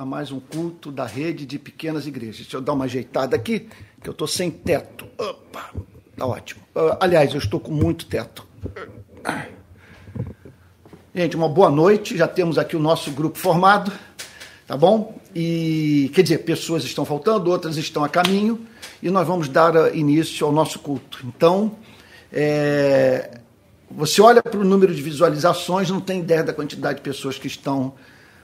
a mais um culto da rede de pequenas igrejas. Deixa eu dar uma ajeitada aqui, que eu estou sem teto. Opa, tá ótimo. Uh, aliás, eu estou com muito teto. Gente, uma boa noite. Já temos aqui o nosso grupo formado, tá bom? E quer dizer, pessoas estão faltando, outras estão a caminho, e nós vamos dar início ao nosso culto. Então, é, você olha para o número de visualizações, não tem ideia da quantidade de pessoas que estão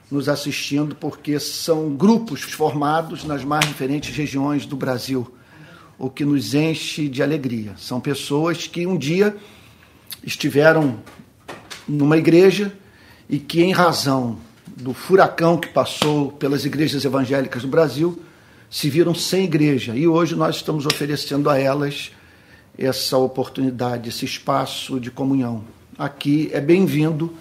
nos assistindo, porque são grupos formados nas mais diferentes regiões do Brasil, o que nos enche de alegria. São pessoas que um dia estiveram numa igreja e que, em razão do furacão que passou pelas igrejas evangélicas do Brasil, se viram sem igreja. E hoje nós estamos oferecendo a elas essa oportunidade, esse espaço de comunhão. Aqui é bem-vindo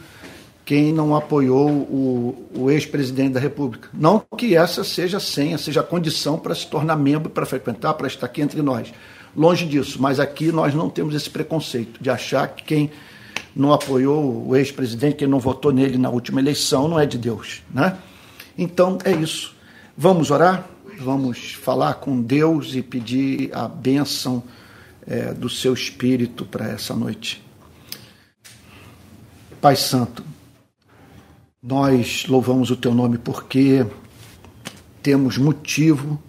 quem não apoiou o, o ex-presidente da República. Não que essa seja a senha, seja a condição para se tornar membro, para frequentar, para estar aqui entre nós. Longe disso, mas aqui nós não temos esse preconceito de achar que quem não apoiou o ex-presidente, quem não votou nele na última eleição, não é de Deus. Né? Então é isso. Vamos orar? Vamos falar com Deus e pedir a bênção é, do seu espírito para essa noite. Pai Santo, nós louvamos o teu nome porque temos motivo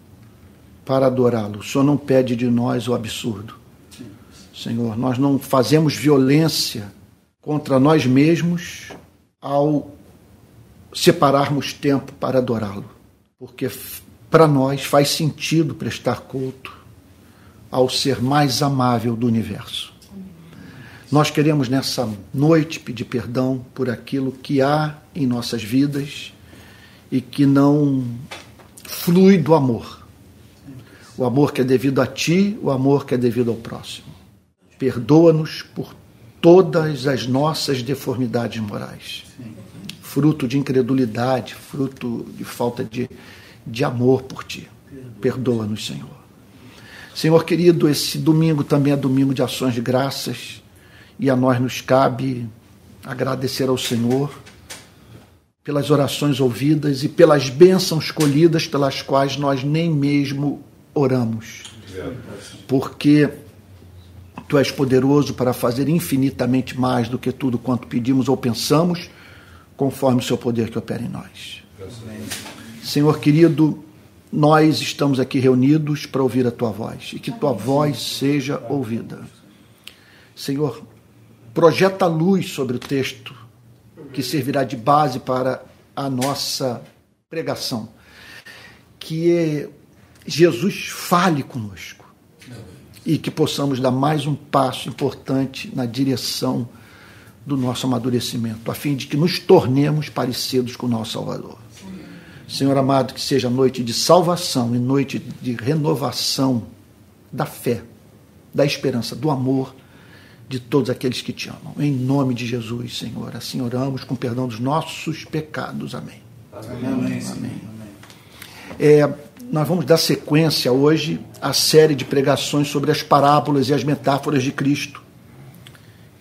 para adorá-lo. O Senhor não pede de nós o absurdo. Senhor, nós não fazemos violência contra nós mesmos ao separarmos tempo para adorá-lo, porque para nós faz sentido prestar culto ao ser mais amável do universo. Nós queremos nessa noite pedir perdão por aquilo que há em nossas vidas e que não flui do amor. O amor que é devido a ti, o amor que é devido ao próximo. Perdoa-nos por todas as nossas deformidades morais. Fruto de incredulidade, fruto de falta de, de amor por ti. Perdoa-nos, Senhor. Senhor querido, esse domingo também é domingo de ações de graças e a nós nos cabe agradecer ao Senhor pelas orações ouvidas e pelas bênçãos colhidas pelas quais nós nem mesmo oramos. Porque tu és poderoso para fazer infinitamente mais do que tudo quanto pedimos ou pensamos, conforme o seu poder que opera em nós. Senhor querido, nós estamos aqui reunidos para ouvir a tua voz e que tua voz seja ouvida. Senhor, projeta luz sobre o texto que servirá de base para a nossa pregação. Que Jesus fale conosco e que possamos dar mais um passo importante na direção do nosso amadurecimento, a fim de que nos tornemos parecidos com o nosso Salvador. Senhor amado, que seja noite de salvação e noite de renovação da fé, da esperança, do amor de todos aqueles que te amam. Em nome de Jesus, Senhor. Assim oramos com perdão dos nossos pecados. Amém. Amém. Amém. Amém. É, nós vamos dar sequência hoje à série de pregações sobre as parábolas e as metáforas de Cristo.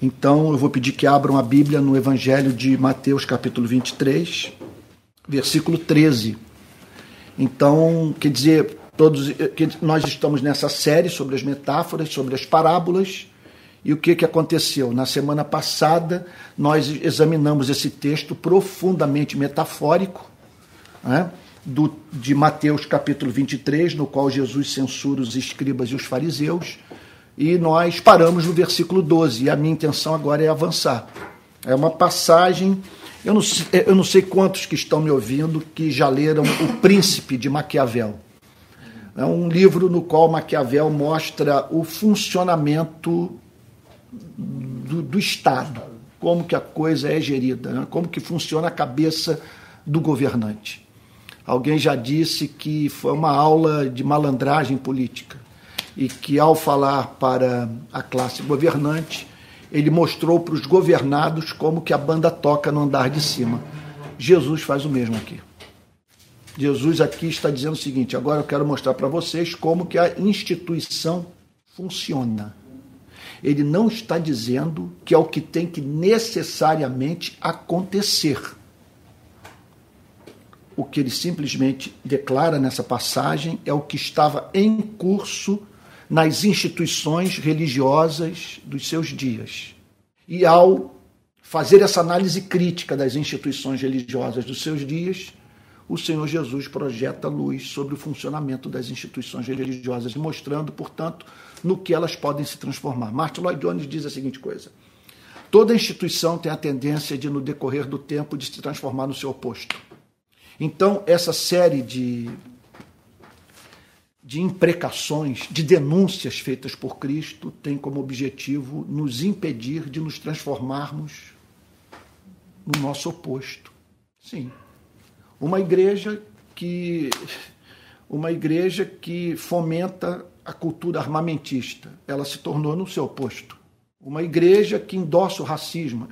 Então eu vou pedir que abram a Bíblia no Evangelho de Mateus, capítulo 23, versículo 13. Então, quer dizer, todos que nós estamos nessa série sobre as metáforas, sobre as parábolas, e o que, que aconteceu? Na semana passada, nós examinamos esse texto profundamente metafórico, né, do, de Mateus capítulo 23, no qual Jesus censura os escribas e os fariseus, e nós paramos no versículo 12, e a minha intenção agora é avançar. É uma passagem, eu não, eu não sei quantos que estão me ouvindo que já leram O Príncipe de Maquiavel. É um livro no qual Maquiavel mostra o funcionamento do, do Estado, como que a coisa é gerida, né? como que funciona a cabeça do governante. Alguém já disse que foi uma aula de malandragem política e que ao falar para a classe governante, ele mostrou para os governados como que a banda toca no andar de cima. Jesus faz o mesmo aqui. Jesus aqui está dizendo o seguinte: agora eu quero mostrar para vocês como que a instituição funciona ele não está dizendo que é o que tem que necessariamente acontecer. o que ele simplesmente declara nessa passagem é o que estava em curso nas instituições religiosas dos seus dias. E ao fazer essa análise crítica das instituições religiosas dos seus dias, o Senhor Jesus projeta luz sobre o funcionamento das instituições religiosas, mostrando, portanto, no que elas podem se transformar. Martin Lloyd Jones diz a seguinte coisa: toda instituição tem a tendência de, no decorrer do tempo, de se transformar no seu oposto. Então, essa série de, de imprecações, de denúncias feitas por Cristo, tem como objetivo nos impedir de nos transformarmos no nosso oposto. Sim. Uma igreja que uma igreja que fomenta a cultura armamentista, ela se tornou no seu oposto. Uma igreja que endossa o racismo,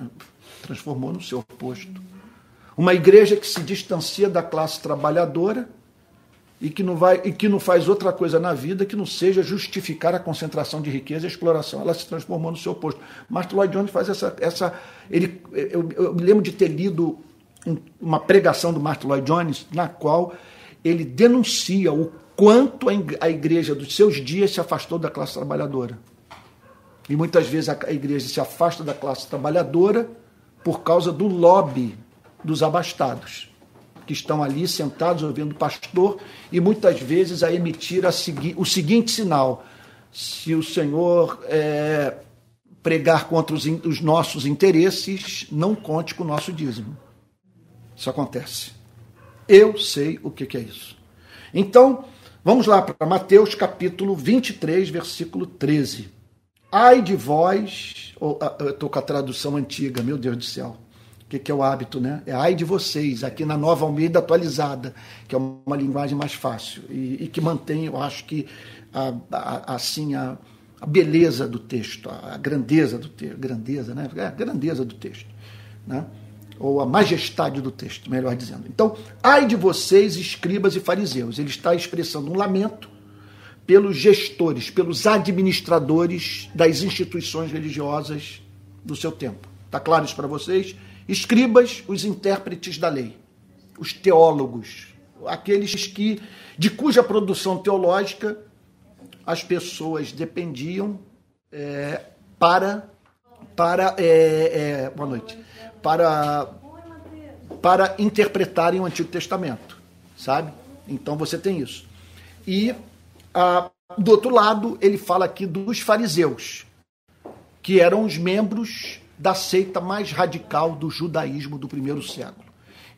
transformou no seu oposto. Uma igreja que se distancia da classe trabalhadora e que não vai e que não faz outra coisa na vida que não seja justificar a concentração de riqueza e a exploração. Ela se transformou no seu oposto. Martin Lloyd Jones faz essa essa ele eu, eu me lembro de ter lido uma pregação do Martin Lloyd Jones na qual ele denuncia o quanto a igreja dos seus dias se afastou da classe trabalhadora. E muitas vezes a igreja se afasta da classe trabalhadora por causa do lobby dos abastados, que estão ali sentados ouvindo o pastor e muitas vezes a emitir a segui o seguinte sinal: se o Senhor é, pregar contra os, os nossos interesses, não conte com o nosso dízimo. Isso acontece. Eu sei o que, que é isso. Então, vamos lá para Mateus capítulo 23, versículo 13. Ai de vós, ah, eu estou com a tradução antiga, meu Deus do céu. O que, que é o hábito, né? É ai de vocês, aqui na nova Almeida atualizada, que é uma linguagem mais fácil e, e que mantém, eu acho que, a, a, assim, a, a, beleza do texto, a, grandeza do texto, grandeza, né? É, a grandeza do texto, né? Ou a majestade do texto, melhor dizendo. Então, ai de vocês, escribas e fariseus. Ele está expressando um lamento pelos gestores, pelos administradores das instituições religiosas do seu tempo. Está claro isso para vocês? Escribas, os intérpretes da lei, os teólogos, aqueles que de cuja produção teológica as pessoas dependiam é, para para é, é, boa noite para, para interpretarem o Antigo Testamento, sabe? Então você tem isso. E ah, do outro lado, ele fala aqui dos fariseus, que eram os membros da seita mais radical do judaísmo do primeiro século.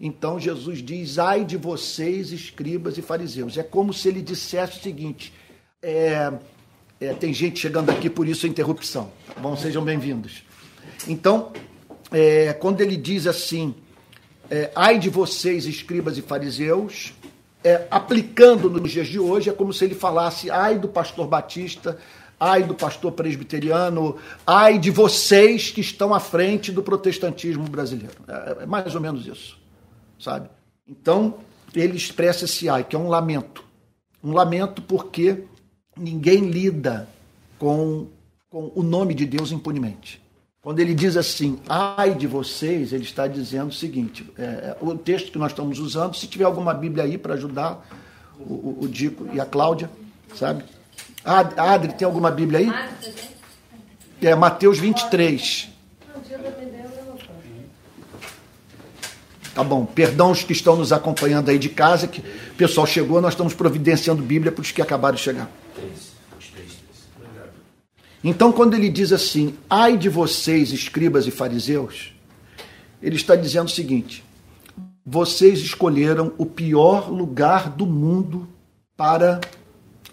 Então Jesus diz: ai de vocês, escribas e fariseus. É como se ele dissesse o seguinte: é, é, tem gente chegando aqui, por isso a interrupção. Bom, sejam bem-vindos. Então, é, quando ele diz assim, é, ai de vocês, escribas e fariseus, é, aplicando nos dias de hoje, é como se ele falasse, ai do pastor batista, ai do pastor presbiteriano, ai de vocês que estão à frente do protestantismo brasileiro. É, é mais ou menos isso, sabe? Então, ele expressa esse ai, que é um lamento. Um lamento porque ninguém lida com, com o nome de Deus impunemente. Quando ele diz assim, ai de vocês, ele está dizendo o seguinte: é, é o texto que nós estamos usando, se tiver alguma Bíblia aí para ajudar o, o, Dico e a Cláudia, sabe? Adri, tem alguma Bíblia aí? É Mateus 23. Tá bom, perdão os que estão nos acompanhando aí de casa, que o pessoal chegou, nós estamos providenciando Bíblia para os que acabaram de chegar. Então, quando ele diz assim, ai de vocês, escribas e fariseus, ele está dizendo o seguinte: vocês escolheram o pior lugar do mundo para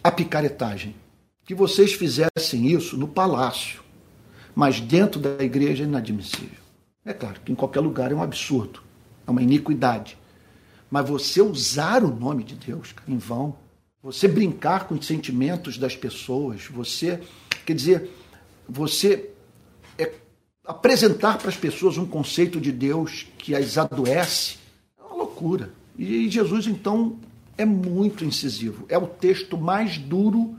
a picaretagem. Que vocês fizessem isso no palácio, mas dentro da igreja é inadmissível. É claro que em qualquer lugar é um absurdo, é uma iniquidade. Mas você usar o nome de Deus em vão, você brincar com os sentimentos das pessoas, você Quer dizer, você é, apresentar para as pessoas um conceito de Deus que as adoece é uma loucura. E Jesus, então, é muito incisivo. É o texto mais duro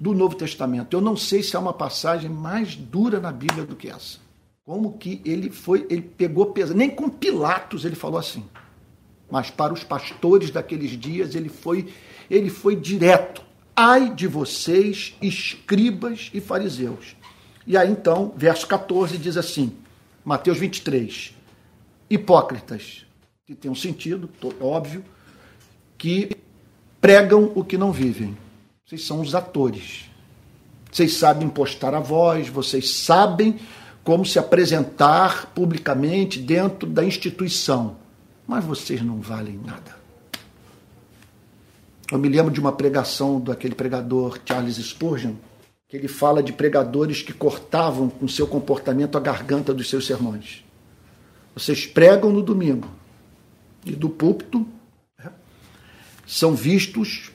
do Novo Testamento. Eu não sei se há uma passagem mais dura na Bíblia do que essa. Como que ele foi, ele pegou pesado. Nem com Pilatos ele falou assim. mas para os pastores daqueles dias ele foi, ele foi direto. Ai de vocês, escribas e fariseus. E aí então, verso 14 diz assim, Mateus 23, hipócritas, que tem um sentido, óbvio, que pregam o que não vivem. Vocês são os atores. Vocês sabem postar a voz, vocês sabem como se apresentar publicamente dentro da instituição, mas vocês não valem nada. Eu me lembro de uma pregação daquele pregador Charles Spurgeon, que ele fala de pregadores que cortavam com seu comportamento a garganta dos seus sermões. Vocês pregam no domingo e do púlpito né, são vistos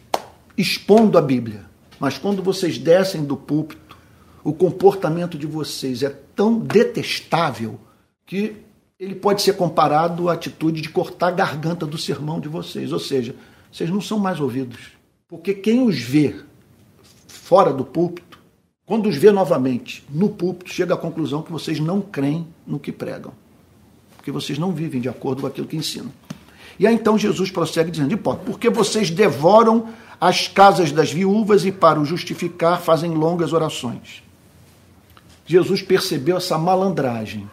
expondo a Bíblia. Mas quando vocês descem do púlpito, o comportamento de vocês é tão detestável que ele pode ser comparado à atitude de cortar a garganta do sermão de vocês. Ou seja, vocês não são mais ouvidos. Porque quem os vê fora do púlpito, quando os vê novamente no púlpito, chega à conclusão que vocês não creem no que pregam. Porque vocês não vivem de acordo com aquilo que ensinam. E aí então Jesus prossegue dizendo: Hipócrita, porque vocês devoram as casas das viúvas e, para o justificar, fazem longas orações. Jesus percebeu essa malandragem.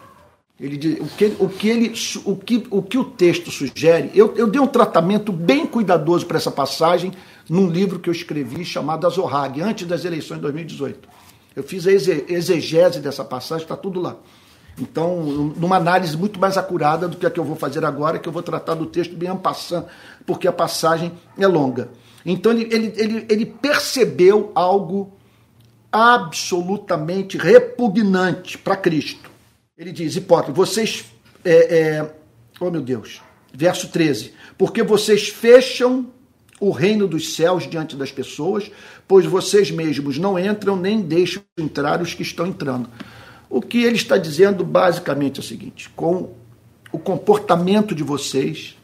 Ele diz, o, que, o, que ele, o, que, o que o texto sugere, eu, eu dei um tratamento bem cuidadoso para essa passagem num livro que eu escrevi chamado Azorrag, antes das eleições de 2018. Eu fiz a exegese dessa passagem, está tudo lá. Então, numa análise muito mais acurada do que a que eu vou fazer agora, que eu vou tratar do texto bem passando, porque a passagem é longa. Então ele, ele, ele, ele percebeu algo absolutamente repugnante para Cristo. Ele diz, hipócrita, vocês. É, é, oh meu Deus, verso 13. Porque vocês fecham o reino dos céus diante das pessoas, pois vocês mesmos não entram nem deixam entrar os que estão entrando. O que ele está dizendo basicamente é o seguinte: com o comportamento de vocês,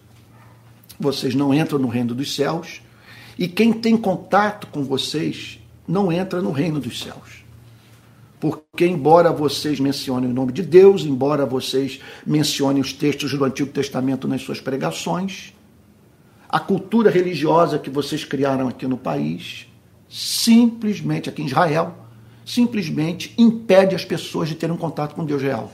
vocês não entram no reino dos céus, e quem tem contato com vocês não entra no reino dos céus. Porque, embora vocês mencionem o nome de Deus, embora vocês mencionem os textos do Antigo Testamento nas suas pregações, a cultura religiosa que vocês criaram aqui no país, simplesmente, aqui em Israel, simplesmente impede as pessoas de terem um contato com Deus real.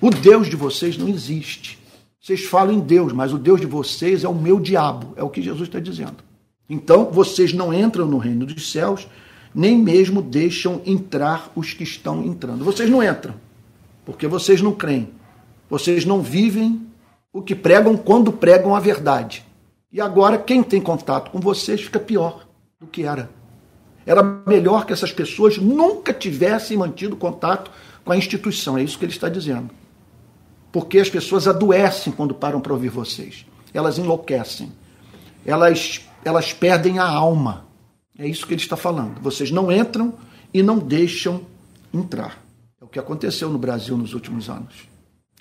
O Deus de vocês não existe. Vocês falam em Deus, mas o Deus de vocês é o meu diabo, é o que Jesus está dizendo. Então, vocês não entram no reino dos céus, nem mesmo deixam entrar os que estão entrando. Vocês não entram, porque vocês não creem. Vocês não vivem o que pregam quando pregam a verdade. E agora, quem tem contato com vocês fica pior do que era. Era melhor que essas pessoas nunca tivessem mantido contato com a instituição. É isso que ele está dizendo. Porque as pessoas adoecem quando param para ouvir vocês. Elas enlouquecem. Elas elas perdem a alma. É isso que ele está falando. Vocês não entram e não deixam entrar. É o que aconteceu no Brasil nos últimos anos.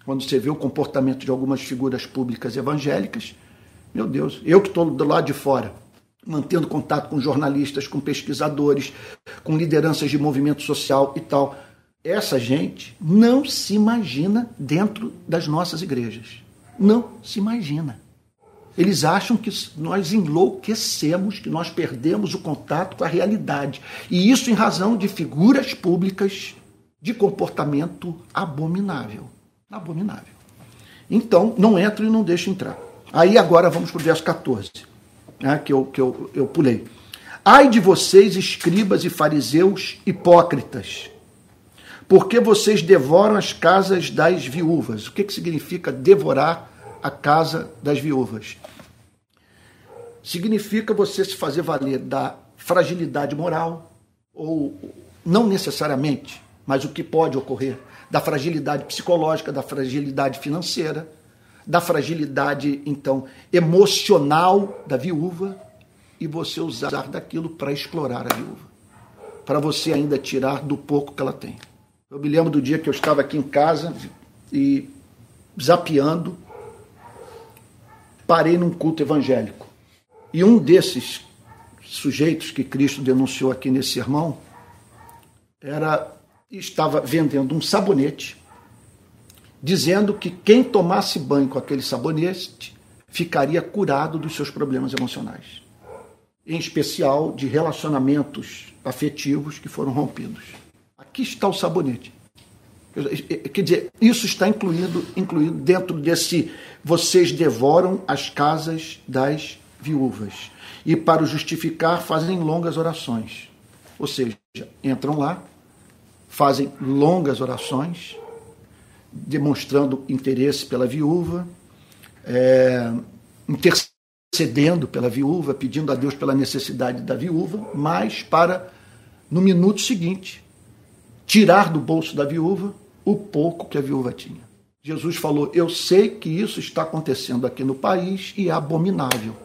Quando você vê o comportamento de algumas figuras públicas evangélicas, meu Deus, eu que estou do lado de fora, mantendo contato com jornalistas, com pesquisadores, com lideranças de movimento social e tal. Essa gente não se imagina dentro das nossas igrejas. Não se imagina. Eles acham que nós enlouquecemos, que nós perdemos o contato com a realidade. E isso em razão de figuras públicas de comportamento abominável. Abominável. Então, não entra e não deixa entrar. Aí agora vamos para o verso 14, né, que, eu, que eu, eu pulei. Ai de vocês, escribas e fariseus hipócritas, porque vocês devoram as casas das viúvas. O que, que significa devorar a casa das viúvas. Significa você se fazer valer da fragilidade moral, ou não necessariamente, mas o que pode ocorrer, da fragilidade psicológica, da fragilidade financeira, da fragilidade, então, emocional da viúva, e você usar daquilo para explorar a viúva, para você ainda tirar do pouco que ela tem. Eu me lembro do dia que eu estava aqui em casa e zapeando parei num culto evangélico. E um desses sujeitos que Cristo denunciou aqui nesse sermão era estava vendendo um sabonete, dizendo que quem tomasse banho com aquele sabonete ficaria curado dos seus problemas emocionais, em especial de relacionamentos afetivos que foram rompidos. Aqui está o sabonete. Quer dizer, isso está incluído, incluído dentro desse vocês devoram as casas das viúvas. E para o justificar, fazem longas orações. Ou seja, entram lá, fazem longas orações, demonstrando interesse pela viúva, é, intercedendo pela viúva, pedindo a Deus pela necessidade da viúva, mas para, no minuto seguinte, tirar do bolso da viúva o pouco que a viúva tinha. Jesus falou: Eu sei que isso está acontecendo aqui no país e é abominável.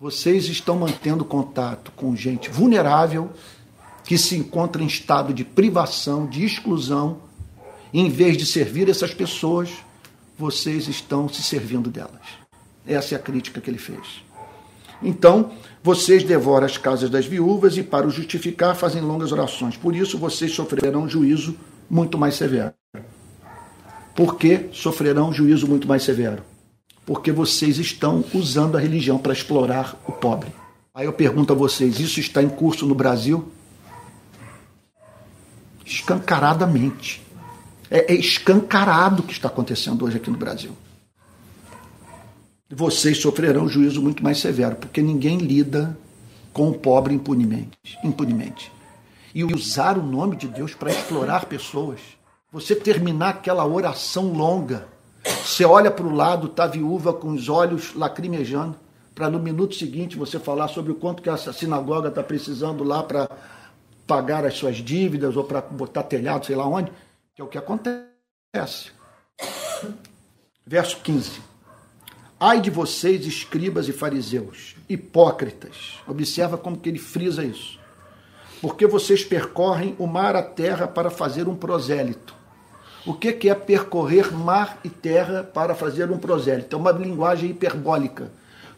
Vocês estão mantendo contato com gente vulnerável que se encontra em estado de privação, de exclusão. Em vez de servir essas pessoas, vocês estão se servindo delas. Essa é a crítica que ele fez. Então, vocês devoram as casas das viúvas e, para o justificar, fazem longas orações. Por isso, vocês sofrerão juízo muito mais severo. Por que sofrerão juízo muito mais severo? Porque vocês estão usando a religião para explorar o pobre. Aí eu pergunto a vocês: isso está em curso no Brasil? Escancaradamente. É, é escancarado o que está acontecendo hoje aqui no Brasil. Vocês sofrerão juízo muito mais severo, porque ninguém lida com o pobre impunemente. impunemente. E usar o nome de Deus para explorar pessoas você terminar aquela oração longa. Você olha para o lado, está viúva com os olhos lacrimejando, para no minuto seguinte você falar sobre o quanto que essa sinagoga está precisando lá para pagar as suas dívidas ou para botar telhado, sei lá onde, que é o que acontece. Verso 15. Ai de vocês, escribas e fariseus, hipócritas. Observa como que ele frisa isso. Porque vocês percorrem o mar a terra para fazer um prosélito. O que é percorrer mar e terra para fazer um prosélito? É uma linguagem hiperbólica.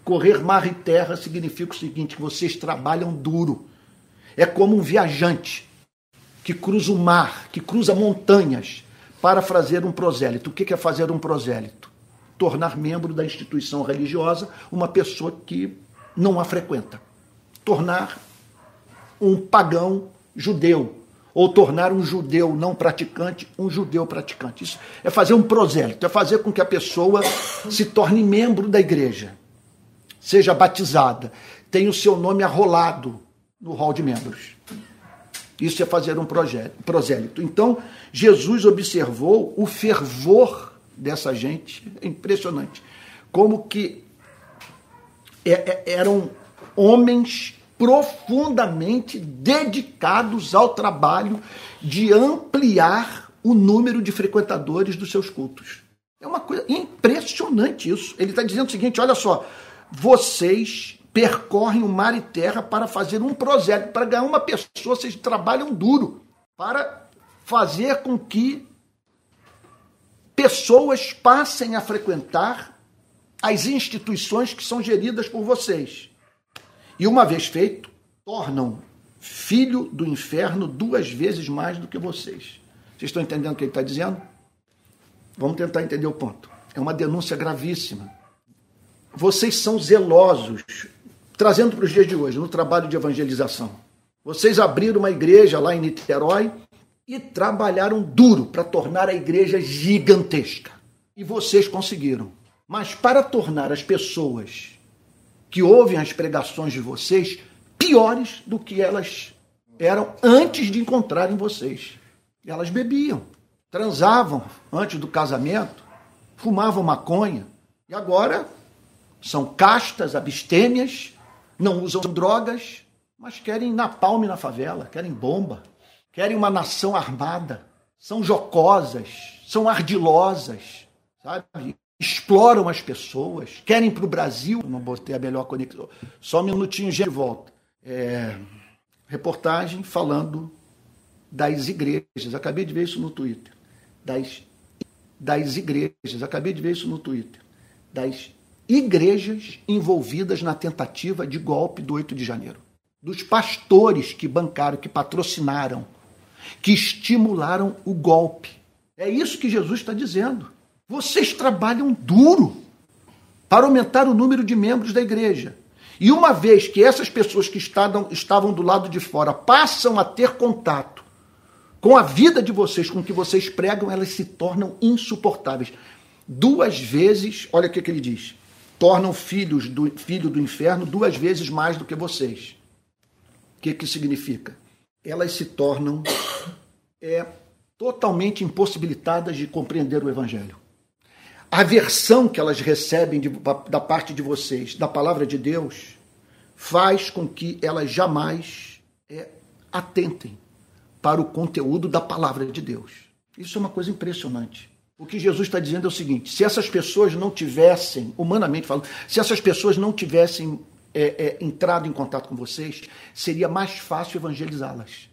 Correr mar e terra significa o seguinte: vocês trabalham duro. É como um viajante que cruza o mar, que cruza montanhas para fazer um prosélito. O que é fazer um prosélito? Tornar membro da instituição religiosa uma pessoa que não a frequenta. Tornar um pagão judeu, ou tornar um judeu não praticante um judeu praticante. Isso é fazer um prosélito, é fazer com que a pessoa se torne membro da igreja, seja batizada, tenha o seu nome arrolado no hall de membros. Isso é fazer um prosélito. Então, Jesus observou o fervor dessa gente, é impressionante. Como que é, é, eram homens profundamente dedicados ao trabalho de ampliar o número de frequentadores dos seus cultos. É uma coisa impressionante isso. Ele está dizendo o seguinte: olha só, vocês percorrem o mar e terra para fazer um projeto, para ganhar uma pessoa, vocês trabalham duro para fazer com que pessoas passem a frequentar as instituições que são geridas por vocês. E uma vez feito, tornam filho do inferno duas vezes mais do que vocês. Vocês estão entendendo o que ele está dizendo? Vamos tentar entender o ponto. É uma denúncia gravíssima. Vocês são zelosos, trazendo para os dias de hoje, no trabalho de evangelização. Vocês abriram uma igreja lá em Niterói e trabalharam duro para tornar a igreja gigantesca. E vocês conseguiram. Mas para tornar as pessoas que ouvem as pregações de vocês piores do que elas eram antes de encontrarem vocês. Elas bebiam, transavam antes do casamento, fumavam maconha e agora são castas, abstêmias, não usam drogas, mas querem napalm na favela, querem bomba, querem uma nação armada, são jocosas, são ardilosas, sabe? Exploram as pessoas, querem para o Brasil. Não botei a melhor conexão. Só um minutinho de volta. É, reportagem falando das igrejas. Acabei de ver isso no Twitter. Das, das igrejas. Acabei de ver isso no Twitter. Das igrejas envolvidas na tentativa de golpe do 8 de janeiro. Dos pastores que bancaram, que patrocinaram, que estimularam o golpe. É isso que Jesus está dizendo. Vocês trabalham duro para aumentar o número de membros da igreja. E uma vez que essas pessoas que estavam, estavam do lado de fora passam a ter contato com a vida de vocês, com o que vocês pregam, elas se tornam insuportáveis. Duas vezes, olha o que, que ele diz: tornam filhos do filho do inferno duas vezes mais do que vocês. O que, que significa? Elas se tornam é, totalmente impossibilitadas de compreender o Evangelho. A versão que elas recebem de, da parte de vocês da palavra de Deus faz com que elas jamais é, atentem para o conteúdo da palavra de Deus. Isso é uma coisa impressionante. O que Jesus está dizendo é o seguinte: se essas pessoas não tivessem, humanamente falando, se essas pessoas não tivessem é, é, entrado em contato com vocês, seria mais fácil evangelizá-las.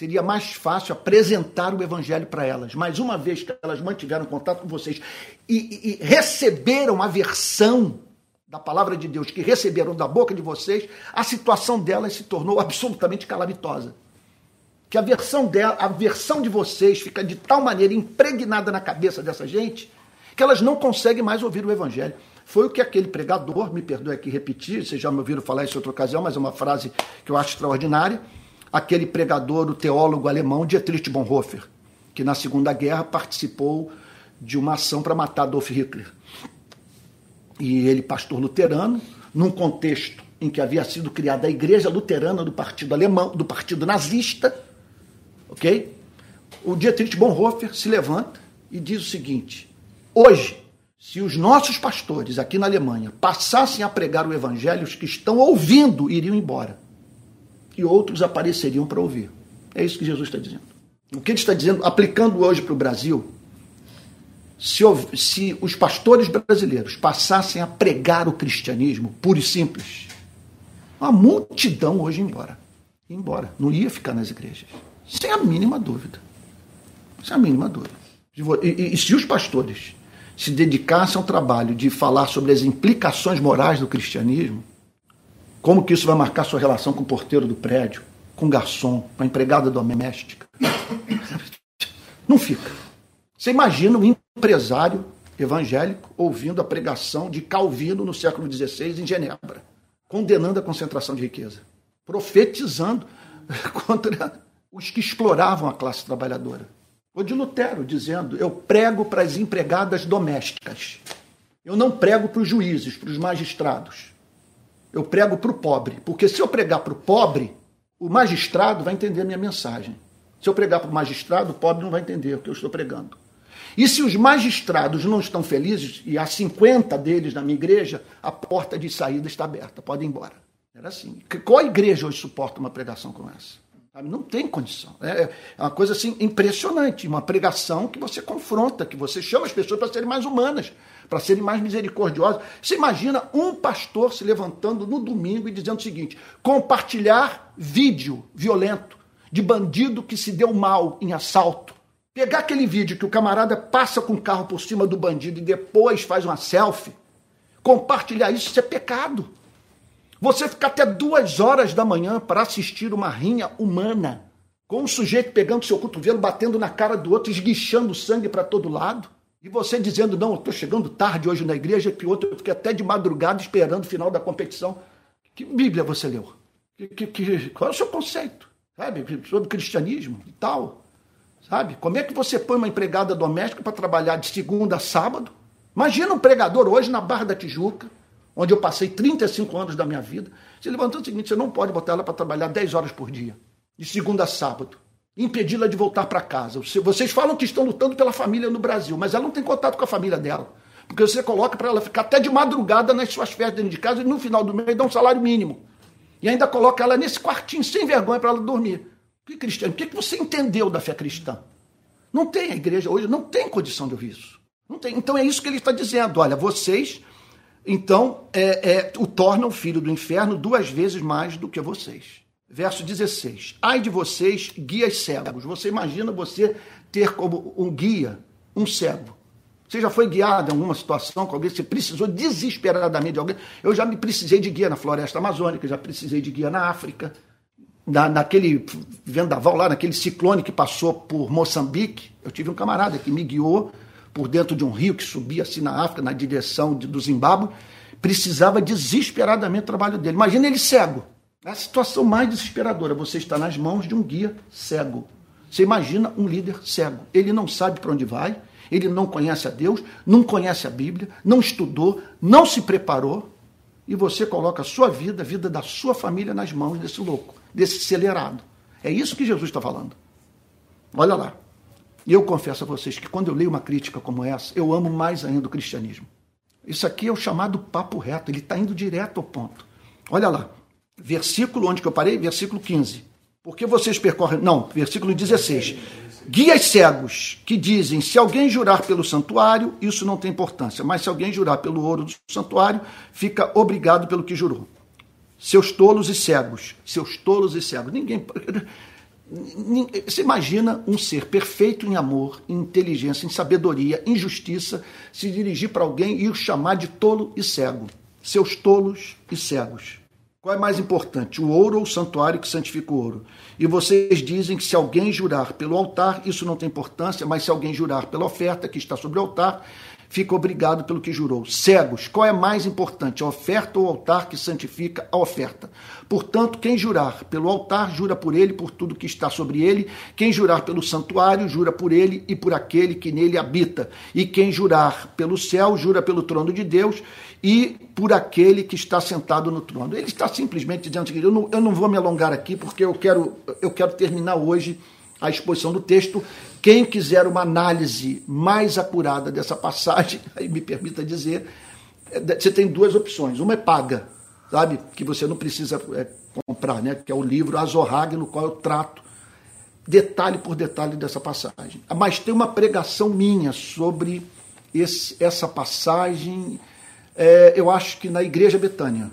Seria mais fácil apresentar o evangelho para elas. Mas uma vez que elas mantiveram contato com vocês e, e, e receberam a versão da palavra de Deus que receberam da boca de vocês, a situação delas se tornou absolutamente calamitosa que a versão dela, a versão de vocês fica de tal maneira impregnada na cabeça dessa gente que elas não conseguem mais ouvir o evangelho. Foi o que aquele pregador, me perdoe aqui repetir, vocês já me ouviram falar isso em outra ocasião, mas é uma frase que eu acho extraordinária. Aquele pregador, o teólogo alemão Dietrich Bonhoeffer, que na Segunda Guerra participou de uma ação para matar Adolf Hitler. E ele, pastor luterano, num contexto em que havia sido criada a igreja luterana do partido alemão, do partido nazista, ok? O Dietrich Bonhoeffer se levanta e diz o seguinte: hoje, se os nossos pastores aqui na Alemanha passassem a pregar o evangelho, os que estão ouvindo iriam embora e outros apareceriam para ouvir. É isso que Jesus está dizendo. O que ele está dizendo, aplicando hoje para o Brasil, se, se, os pastores brasileiros passassem a pregar o cristianismo puro e simples, a multidão hoje ia embora. Ia embora. Não ia ficar nas igrejas. Sem a mínima dúvida. Sem a mínima dúvida. E, e, e se os pastores se dedicassem ao trabalho de falar sobre as implicações morais do cristianismo, como que isso vai marcar sua relação com o porteiro do prédio, com o garçom, com a empregada doméstica? Não fica. Você imagina um empresário evangélico ouvindo a pregação de Calvino no século XVI em Genebra, condenando a concentração de riqueza, profetizando contra os que exploravam a classe trabalhadora. Ou de Lutero, dizendo: Eu prego para as empregadas domésticas. Eu não prego para os juízes, para os magistrados. Eu prego para o pobre. Porque se eu pregar para o pobre, o magistrado vai entender a minha mensagem. Se eu pregar para o magistrado, o pobre não vai entender o que eu estou pregando. E se os magistrados não estão felizes, e há 50 deles na minha igreja, a porta de saída está aberta, podem ir embora. Era assim. Qual igreja hoje suporta uma pregação como essa? Não tem condição. É, é uma coisa assim impressionante, uma pregação que você confronta, que você chama as pessoas para serem mais humanas, para serem mais misericordiosas. Você imagina um pastor se levantando no domingo e dizendo o seguinte: compartilhar vídeo violento de bandido que se deu mal em assalto. Pegar aquele vídeo que o camarada passa com o carro por cima do bandido e depois faz uma selfie, compartilhar isso, isso é pecado. Você ficar até duas horas da manhã para assistir uma rinha humana, com um sujeito pegando seu cotovelo, batendo na cara do outro, esguichando sangue para todo lado, e você dizendo, não, eu estou chegando tarde hoje na igreja, que outro eu fiquei até de madrugada esperando o final da competição. Que Bíblia você leu? Que, que, que, qual é o seu conceito? Sabe? Sobre cristianismo e tal. Sabe? Como é que você põe uma empregada doméstica para trabalhar de segunda a sábado? Imagina um pregador hoje na Barra da Tijuca, onde eu passei 35 anos da minha vida, se levantou o seguinte: você não pode botar ela para trabalhar 10 horas por dia, de segunda a sábado, impedi-la de voltar para casa. Vocês falam que estão lutando pela família no Brasil, mas ela não tem contato com a família dela. Porque você coloca para ela ficar até de madrugada nas suas festas dentro de casa e no final do mês dá um salário mínimo. E ainda coloca ela nesse quartinho sem vergonha para ela dormir. Que cristiano? O que você entendeu da fé cristã? Não tem a igreja hoje, não tem condição de ouvir isso. Não tem. Então é isso que ele está dizendo. Olha, vocês então é, é, o tornam filho do inferno duas vezes mais do que vocês. Verso 16: Ai de vocês, guias cegos. Você imagina você ter como um guia um cego. Você já foi guiado em alguma situação com alguém? Você precisou desesperadamente de alguém? Eu já me precisei de guia na floresta amazônica, já precisei de guia na África, na, naquele vendaval lá, naquele ciclone que passou por Moçambique. Eu tive um camarada que me guiou por dentro de um rio que subia assim na África, na direção de, do Zimbábue, precisava desesperadamente do trabalho dele. Imagina ele cego. É a situação mais desesperadora. Você está nas mãos de um guia cego. Você imagina um líder cego. Ele não sabe para onde vai, ele não conhece a Deus, não conhece a Bíblia, não estudou, não se preparou. E você coloca a sua vida, a vida da sua família nas mãos desse louco, desse acelerado. É isso que Jesus está falando. Olha lá. E eu confesso a vocês que quando eu leio uma crítica como essa, eu amo mais ainda o cristianismo. Isso aqui é o chamado papo reto, ele está indo direto ao ponto. Olha lá, versículo onde que eu parei? Versículo 15. Porque vocês percorrem. Não, versículo 16. Guias cegos que dizem: se alguém jurar pelo santuário, isso não tem importância, mas se alguém jurar pelo ouro do santuário, fica obrigado pelo que jurou. Seus tolos e cegos, seus tolos e cegos. Ninguém. Você imagina um ser perfeito em amor, em inteligência, em sabedoria, em justiça, se dirigir para alguém e o chamar de tolo e cego. Seus tolos e cegos. Qual é mais importante, o ouro ou o santuário que santifica o ouro? E vocês dizem que se alguém jurar pelo altar, isso não tem importância, mas se alguém jurar pela oferta que está sobre o altar, fica obrigado pelo que jurou. Cegos, qual é mais importante, a oferta ou o altar que santifica a oferta? Portanto, quem jurar pelo altar, jura por ele, por tudo que está sobre ele. Quem jurar pelo santuário, jura por ele e por aquele que nele habita. E quem jurar pelo céu, jura pelo trono de Deus e por aquele que está sentado no trono. Ele está simplesmente dizendo eu não, eu não vou me alongar aqui, porque eu quero, eu quero terminar hoje a exposição do texto. Quem quiser uma análise mais acurada dessa passagem, aí me permita dizer, é, você tem duas opções. Uma é paga, sabe? Que você não precisa é, comprar, né? Que é o livro Azorrag, no qual eu trato detalhe por detalhe dessa passagem. Mas tem uma pregação minha sobre esse, essa passagem, é, eu acho que na Igreja Betânia.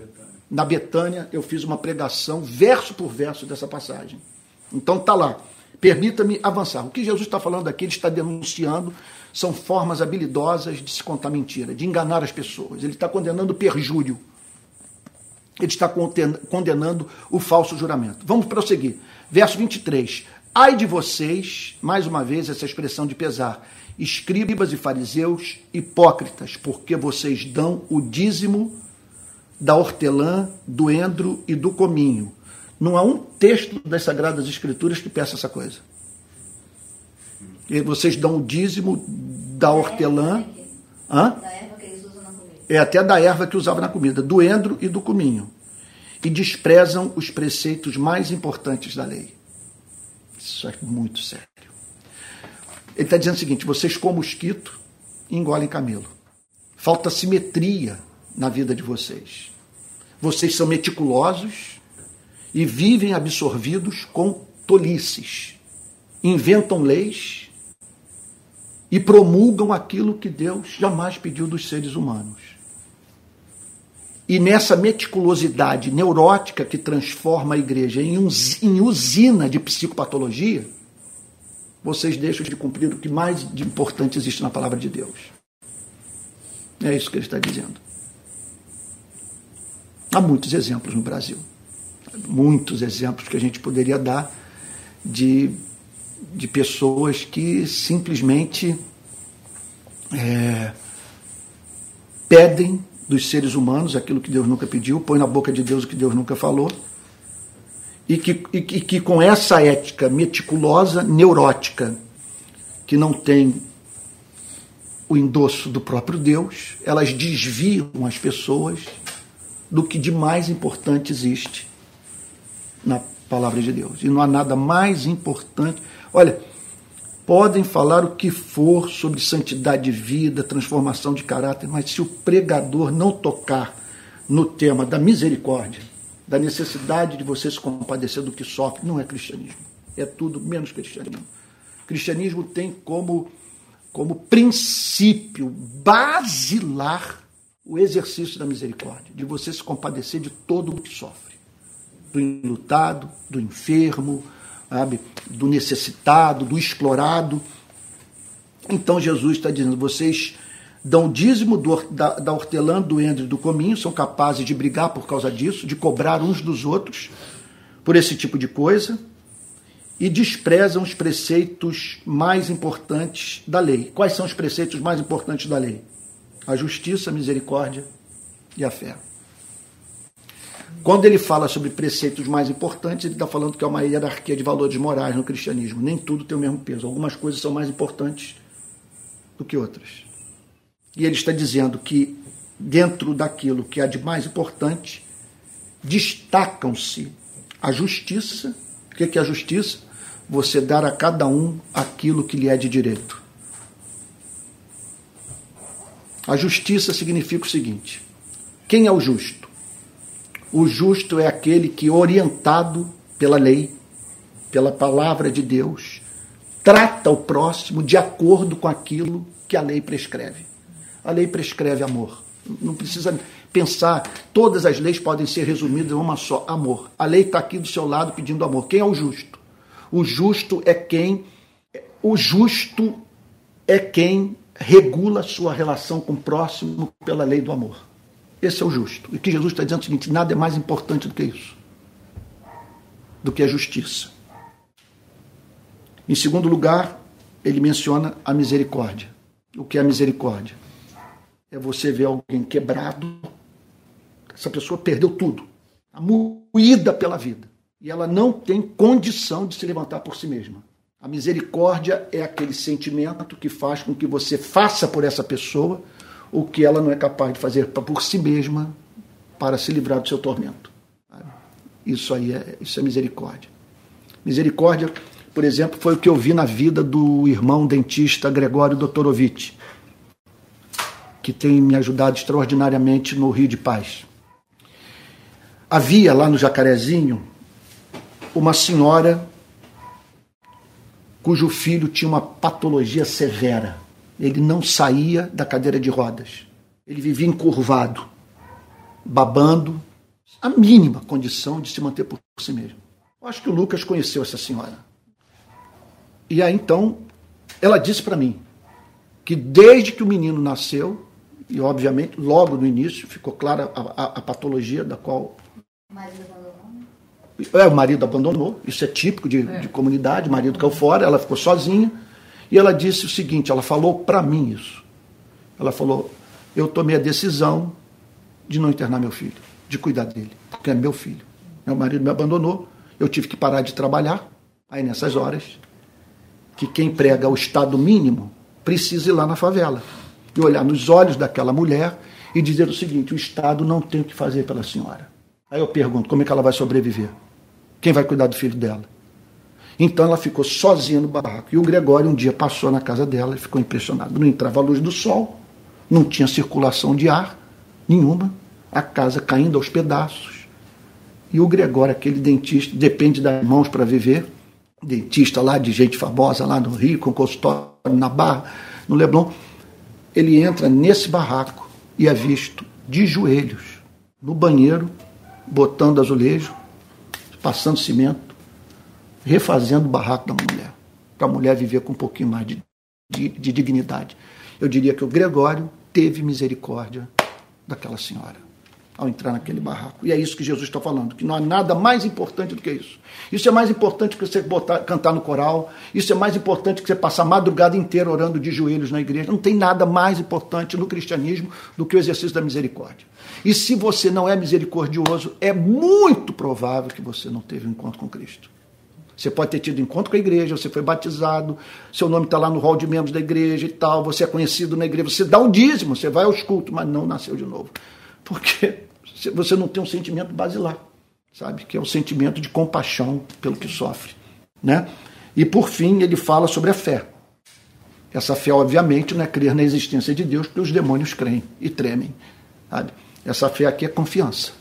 Na Betânia eu fiz uma pregação verso por verso dessa passagem. Então tá lá. Permita-me avançar. O que Jesus está falando aqui, ele está denunciando, são formas habilidosas de se contar mentira, de enganar as pessoas. Ele está condenando o perjúrio. Ele está condenando o falso juramento. Vamos prosseguir. Verso 23. Ai de vocês, mais uma vez essa expressão de pesar, escribas e fariseus hipócritas, porque vocês dão o dízimo da hortelã, do endro e do cominho, não há um texto das Sagradas Escrituras que peça essa coisa. E vocês dão o dízimo da hortelã. Hã? É até da erva que usava na comida, do endro e do cominho. E desprezam os preceitos mais importantes da lei. Isso é muito sério. Ele está dizendo o seguinte: vocês, como mosquito, engolem camelo. Falta simetria na vida de vocês. Vocês são meticulosos, e vivem absorvidos com tolices. Inventam leis e promulgam aquilo que Deus jamais pediu dos seres humanos. E nessa meticulosidade neurótica que transforma a igreja em, usina de psicopatologia, vocês deixam de cumprir o que mais de importante existe na palavra de Deus. É isso que ele está dizendo. Há muitos exemplos no Brasil muitos exemplos que a gente poderia dar de, de pessoas que simplesmente é, pedem dos seres humanos aquilo que Deus nunca pediu, põe na boca de Deus o que Deus nunca falou, e que, e que, que com essa ética meticulosa, neurótica, que não tem o endosso do próprio Deus, elas desviam as pessoas do que de mais importante existe na palavra de Deus. E não há nada mais importante. Olha, podem falar o que for sobre santidade de vida, transformação de caráter, mas se o pregador não tocar no tema da misericórdia, da necessidade de você se compadecer do que sofre, não é cristianismo. É tudo menos cristianismo. cristianismo tem como, como princípio basilar o exercício da misericórdia, de você se compadecer de todo o que sofre do enlutado, do enfermo, sabe? do necessitado, do explorado. Então Jesus está dizendo: vocês dão dízimo do, da, da hortelã, do endre do cominho, são capazes de brigar por causa disso, de cobrar uns dos outros por esse tipo de coisa, e desprezam os preceitos mais importantes da lei. Quais são os preceitos mais importantes da lei? A justiça, a misericórdia e a fé. Quando ele fala sobre preceitos mais importantes, ele está falando que é uma hierarquia de valores morais no cristianismo. Nem tudo tem o mesmo peso. Algumas coisas são mais importantes do que outras. E ele está dizendo que dentro daquilo que é de mais importante, destacam-se a justiça. O que é a justiça? Você dar a cada um aquilo que lhe é de direito. A justiça significa o seguinte: quem é o justo? O justo é aquele que, orientado pela lei, pela palavra de Deus, trata o próximo de acordo com aquilo que a lei prescreve. A lei prescreve amor. Não precisa pensar, todas as leis podem ser resumidas em uma só: amor. A lei está aqui do seu lado pedindo amor. Quem é o justo? O justo é quem. O justo é quem regula sua relação com o próximo pela lei do amor. Esse é o justo. E que Jesus está dizendo é o seguinte: nada é mais importante do que isso, do que a justiça. Em segundo lugar, ele menciona a misericórdia. O que é a misericórdia? É você ver alguém quebrado, essa pessoa perdeu tudo, moída pela vida, e ela não tem condição de se levantar por si mesma. A misericórdia é aquele sentimento que faz com que você faça por essa pessoa o que ela não é capaz de fazer por si mesma para se livrar do seu tormento. Isso aí é, isso é misericórdia. Misericórdia, por exemplo, foi o que eu vi na vida do irmão dentista Gregório Dotorovitch que tem me ajudado extraordinariamente no Rio de Paz. Havia lá no Jacarezinho uma senhora cujo filho tinha uma patologia severa. Ele não saía da cadeira de rodas. Ele vivia encurvado, babando, a mínima condição de se manter por si mesmo. Eu acho que o Lucas conheceu essa senhora. E aí então, ela disse para mim que desde que o menino nasceu, e, obviamente, logo no início ficou clara a, a, a patologia da qual. O marido abandonou? É, o marido abandonou. Isso é típico de, é. de comunidade. O marido caiu fora, ela ficou sozinha. E ela disse o seguinte: ela falou para mim isso. Ela falou: Eu tomei a decisão de não internar meu filho, de cuidar dele, porque é meu filho. Meu marido me abandonou, eu tive que parar de trabalhar. Aí nessas horas, que quem prega o estado mínimo precisa ir lá na favela e olhar nos olhos daquela mulher e dizer o seguinte: o Estado não tem o que fazer pela senhora. Aí eu pergunto: como é que ela vai sobreviver? Quem vai cuidar do filho dela? Então ela ficou sozinha no barraco. E o Gregório um dia passou na casa dela e ficou impressionado. Não entrava a luz do sol, não tinha circulação de ar nenhuma, a casa caindo aos pedaços. E o Gregório, aquele dentista, depende das mãos para viver, dentista lá de gente famosa lá no Rio, com consultório na Barra, no Leblon, ele entra nesse barraco e é visto de joelhos no banheiro, botando azulejo, passando cimento, refazendo o barraco da mulher, para a mulher viver com um pouquinho mais de, de, de dignidade. Eu diria que o Gregório teve misericórdia daquela senhora ao entrar naquele barraco. E é isso que Jesus está falando, que não há nada mais importante do que isso. Isso é mais importante que você botar, cantar no coral, isso é mais importante que você passar a madrugada inteira orando de joelhos na igreja. Não tem nada mais importante no cristianismo do que o exercício da misericórdia. E se você não é misericordioso, é muito provável que você não teve um encontro com Cristo. Você pode ter tido encontro com a igreja, você foi batizado, seu nome está lá no hall de membros da igreja e tal, você é conhecido na igreja, você dá um dízimo, você vai aos cultos, mas não nasceu de novo. Porque você não tem um sentimento basilar, sabe? Que é o sentimento de compaixão pelo que sofre, né? E por fim, ele fala sobre a fé. Essa fé, obviamente, não é crer na existência de Deus, porque os demônios creem e tremem, sabe? Essa fé aqui é confiança.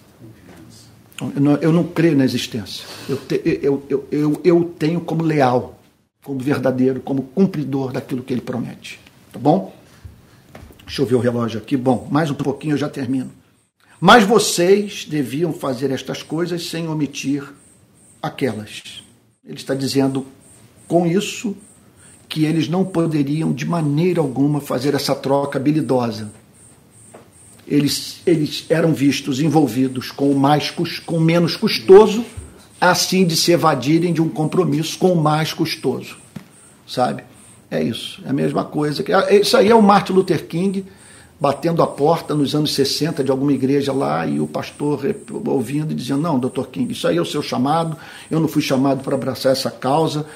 Eu não, creio na existência. Eu, te, eu, eu, eu, eu tenho como leal, como verdadeiro, como cumpridor daquilo que ele promete. Tá bom? Deixa eu ver o relógio aqui. Bom, mais um pouquinho eu já termino. Mas vocês deviam fazer estas coisas sem omitir aquelas. Ele está dizendo com isso que eles não poderiam de maneira alguma fazer essa troca habilidosa. Eles, eles eram vistos envolvidos com o mais com menos custoso, assim de se evadirem de um compromisso com o mais custoso. Sabe? É isso. É a mesma coisa. Isso aí é o Martin Luther King batendo a porta nos anos 60 de alguma igreja lá e o pastor ouvindo e dizendo: Não, doutor King, isso aí é o seu chamado, eu não fui chamado para abraçar essa causa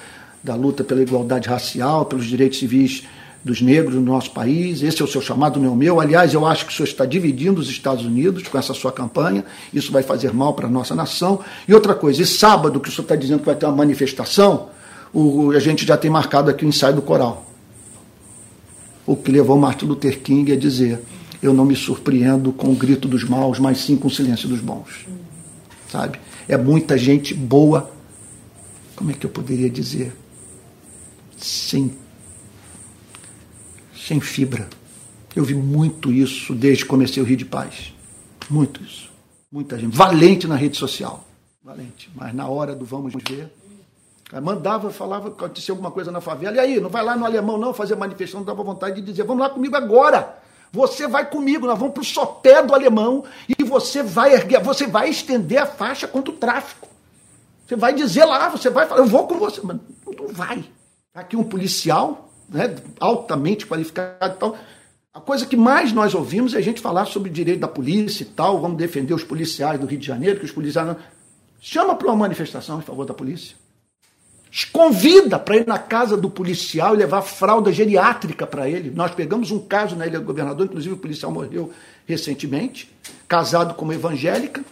da luta pela igualdade racial, pelos direitos civis dos negros no nosso país, esse é o seu chamado, não é o meu. Aliás, eu acho que o senhor está dividindo os Estados Unidos com essa sua campanha, isso vai fazer mal para a nossa nação. E outra coisa, e sábado, que o senhor está dizendo que vai ter uma manifestação, o, a gente já tem marcado aqui o ensaio do coral o que levou Martin Luther King a dizer: Eu não me surpreendo com o grito dos maus, mas sim com o silêncio dos bons. Sabe? É muita gente boa, como é que eu poderia dizer? Sem, sem fibra. Eu vi muito isso desde que comecei o Rio de Paz. Muito isso. Muita gente. Valente na rede social. Valente. Mas na hora do vamos ver, Mandava, falava que acontecia alguma coisa na favela. E aí, não vai lá no alemão não fazer manifestação, dava vontade de dizer, vamos lá comigo agora. Você vai comigo, nós vamos para o sopé do alemão e você vai erguer, você vai estender a faixa contra o tráfico. Você vai dizer lá, você vai falar, eu vou com você. Mas não vai. Aqui um policial, né, altamente qualificado e tal. A coisa que mais nós ouvimos é a gente falar sobre o direito da polícia e tal, vamos defender os policiais do Rio de Janeiro, que os policiais não... Chama para uma manifestação em favor da polícia convida para ir na casa do policial e levar fralda geriátrica para ele. Nós pegamos um caso na Ilha do Governador, inclusive o policial morreu recentemente, casado com uma evangélica,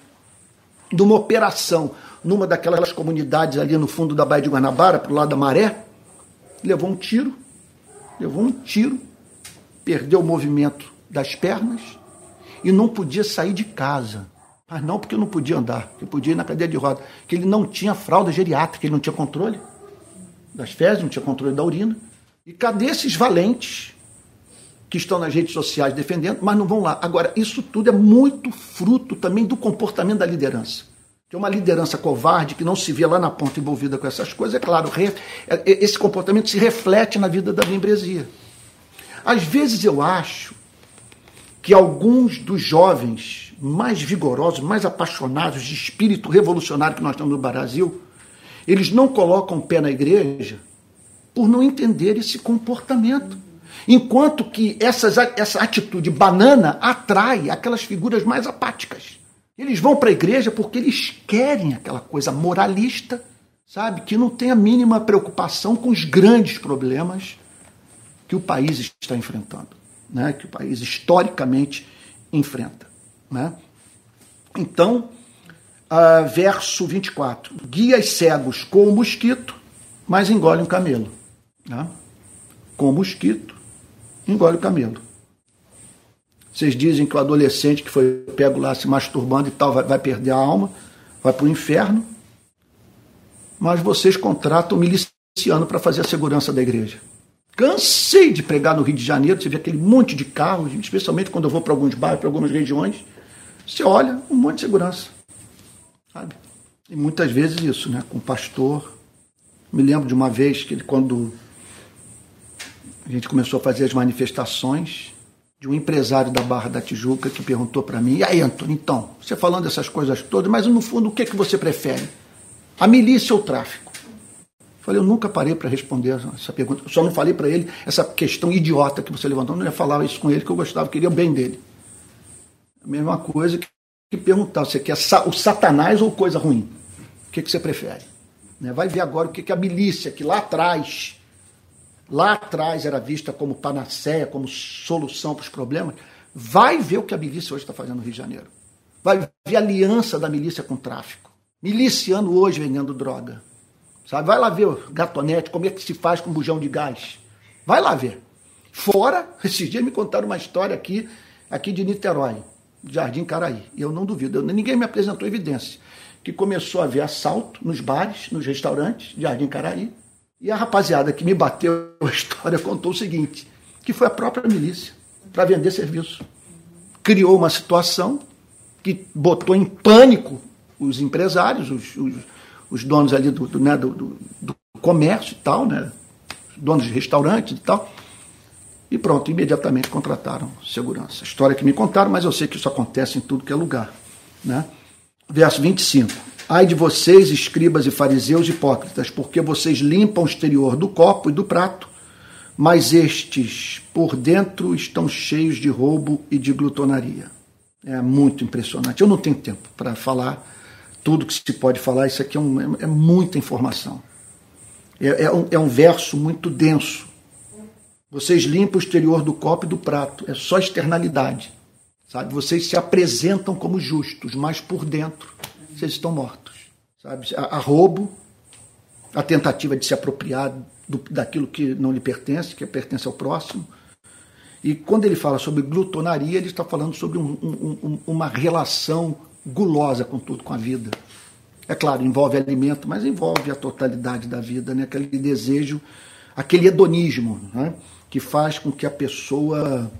de uma operação numa daquelas comunidades ali no fundo da Baía de Guanabara, para o lado da Maré, levou um tiro, levou um tiro, perdeu o movimento das pernas e não podia sair de casa. Mas não porque não podia andar, que podia ir na cadeia de roda, que ele não tinha fralda geriátrica, ele não tinha controle das fezes, não tinha controle da urina. E cadê esses valentes que estão nas redes sociais defendendo, mas não vão lá? Agora, isso tudo é muito fruto também do comportamento da liderança. É uma liderança covarde que não se vê lá na ponta envolvida com essas coisas, é claro, é, esse comportamento se reflete na vida da membresia. Às vezes eu acho que alguns dos jovens mais vigorosos, mais apaixonados de espírito revolucionário que nós temos no Brasil, eles não colocam pé na igreja por não entender esse comportamento. Enquanto que essas, essa atitude banana atrai aquelas figuras mais apáticas. Eles vão para a igreja porque eles querem aquela coisa moralista, sabe? Que não tem a mínima preocupação com os grandes problemas que o país está enfrentando, né? que o país historicamente enfrenta. Né? Então, uh, verso 24: guias cegos com o mosquito, mas engole um camelo. Né? Com o mosquito, engole o camelo. Vocês dizem que o adolescente que foi pego lá se masturbando e tal vai, vai perder a alma, vai para o inferno, mas vocês contratam miliciano para fazer a segurança da igreja. Cansei de pregar no Rio de Janeiro, você vê aquele monte de carros, especialmente quando eu vou para alguns bairros, para algumas regiões você olha, um monte de segurança. Sabe? E muitas vezes isso, né? Com o pastor. Me lembro de uma vez que ele, quando a gente começou a fazer as manifestações, de um empresário da Barra da Tijuca que perguntou para mim: E aí, Antônio, então, você falando dessas coisas todas, mas no fundo, o que, é que você prefere? A milícia ou o tráfico? Eu falei, eu nunca parei para responder essa pergunta. Eu só não falei para ele essa questão idiota que você levantou. Eu não ia falar isso com ele, que eu gostava, queria o bem dele. A mesma coisa que perguntar: você quer o Satanás ou coisa ruim? O que, que você prefere? Né? Vai ver agora o que, que a milícia, que lá atrás, lá atrás era vista como panaceia, como solução para os problemas. Vai ver o que a milícia hoje está fazendo no Rio de Janeiro. Vai ver a aliança da milícia com o tráfico. Miliciano hoje vendendo droga. Sabe? Vai lá ver o gatonete, como é que se faz com bujão de gás. Vai lá ver. Fora, esses dias me contaram uma história aqui, aqui de Niterói. Jardim Caraí. E eu não duvido, eu, ninguém me apresentou evidência. Que começou a haver assalto nos bares, nos restaurantes, Jardim Caraí. E a rapaziada que me bateu a história contou o seguinte: que foi a própria milícia para vender serviço. Criou uma situação que botou em pânico os empresários, os, os, os donos ali do, do, né, do, do, comércio e tal, né? donos de restaurantes e tal e pronto, imediatamente contrataram segurança. História que me contaram, mas eu sei que isso acontece em tudo que é lugar. Né? Verso 25. Ai de vocês, escribas e fariseus hipócritas, porque vocês limpam o exterior do copo e do prato, mas estes por dentro estão cheios de roubo e de glutonaria. É muito impressionante. Eu não tenho tempo para falar tudo que se pode falar, isso aqui é, um, é muita informação. É, é, um, é um verso muito denso. Vocês limpam o exterior do copo e do prato, é só externalidade. Sabe? Vocês se apresentam como justos, mas por dentro vocês estão mortos. Sabe? A, a roubo, a tentativa de se apropriar do, daquilo que não lhe pertence, que pertence ao próximo. E quando ele fala sobre glutonaria, ele está falando sobre um, um, uma relação gulosa com tudo, com a vida. É claro, envolve alimento, mas envolve a totalidade da vida, né? aquele desejo, aquele hedonismo, né? que faz com que a pessoa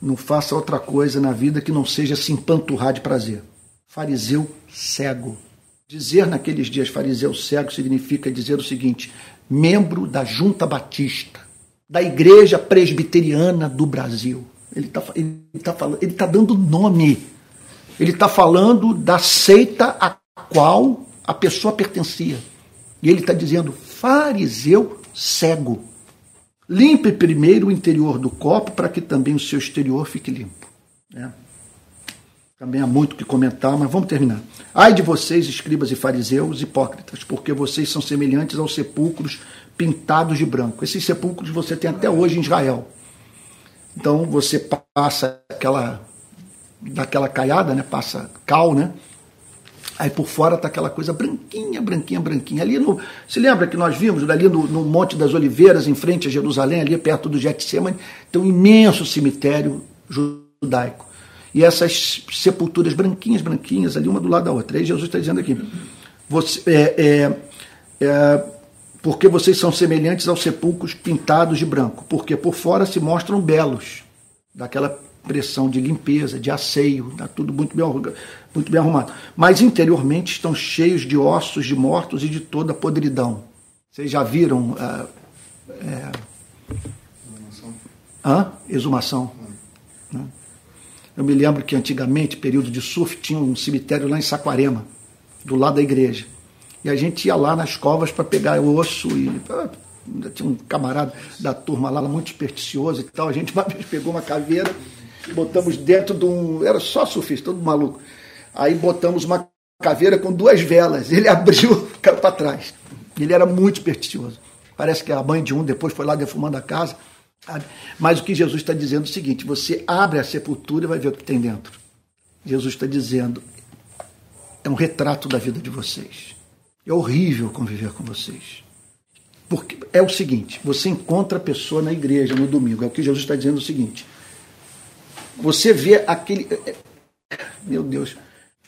não faça outra coisa na vida que não seja se empanturrar de prazer. Fariseu cego. Dizer naqueles dias fariseu cego significa dizer o seguinte: membro da Junta Batista, da Igreja Presbiteriana do Brasil. Ele está ele tá falando, ele tá dando nome. Ele está falando da seita a qual a pessoa pertencia. E ele está dizendo fariseu cego. Limpe primeiro o interior do copo para que também o seu exterior fique limpo. É. Também há muito que comentar, mas vamos terminar. Ai de vocês, escribas e fariseus, hipócritas, porque vocês são semelhantes aos sepulcros pintados de branco. Esses sepulcros você tem até hoje em Israel. Então você passa aquela daquela caiada, né? Passa cal, né? Aí por fora está aquela coisa branquinha, branquinha, branquinha. Ali no. Se lembra que nós vimos ali no, no Monte das Oliveiras, em frente a Jerusalém, ali perto do Getsemane, tem um imenso cemitério judaico e essas sepulturas branquinhas, branquinhas, ali uma do lado da outra. Aí Jesus está dizendo aqui: você, é, é, é, porque vocês são semelhantes aos sepulcros pintados de branco, porque por fora se mostram belos, daquela pressão de limpeza, de asseio, tá tudo muito bem, muito bem arrumado. Mas interiormente estão cheios de ossos de mortos e de toda podridão. Vocês já viram. Uh, é, Exumação. Hã? Exumação. Eu me lembro que antigamente, período de surf, tinha um cemitério lá em Saquarema, do lado da igreja. E a gente ia lá nas covas para pegar o osso e tinha um camarada da turma lá muito supersticioso e tal. A gente uma vez pegou uma caveira, botamos dentro de um. Era só surfista, todo maluco. Aí botamos uma caveira com duas velas. Ele abriu, caiu para trás. Ele era muito supersticioso. Parece que a mãe de um depois foi lá defumando a casa. Mas o que Jesus está dizendo é o seguinte: você abre a sepultura e vai ver o que tem dentro. Jesus está dizendo: é um retrato da vida de vocês. É horrível conviver com vocês. Porque é o seguinte: você encontra a pessoa na igreja no domingo. É o que Jesus está dizendo o seguinte. Você vê aquele. É, é, meu Deus.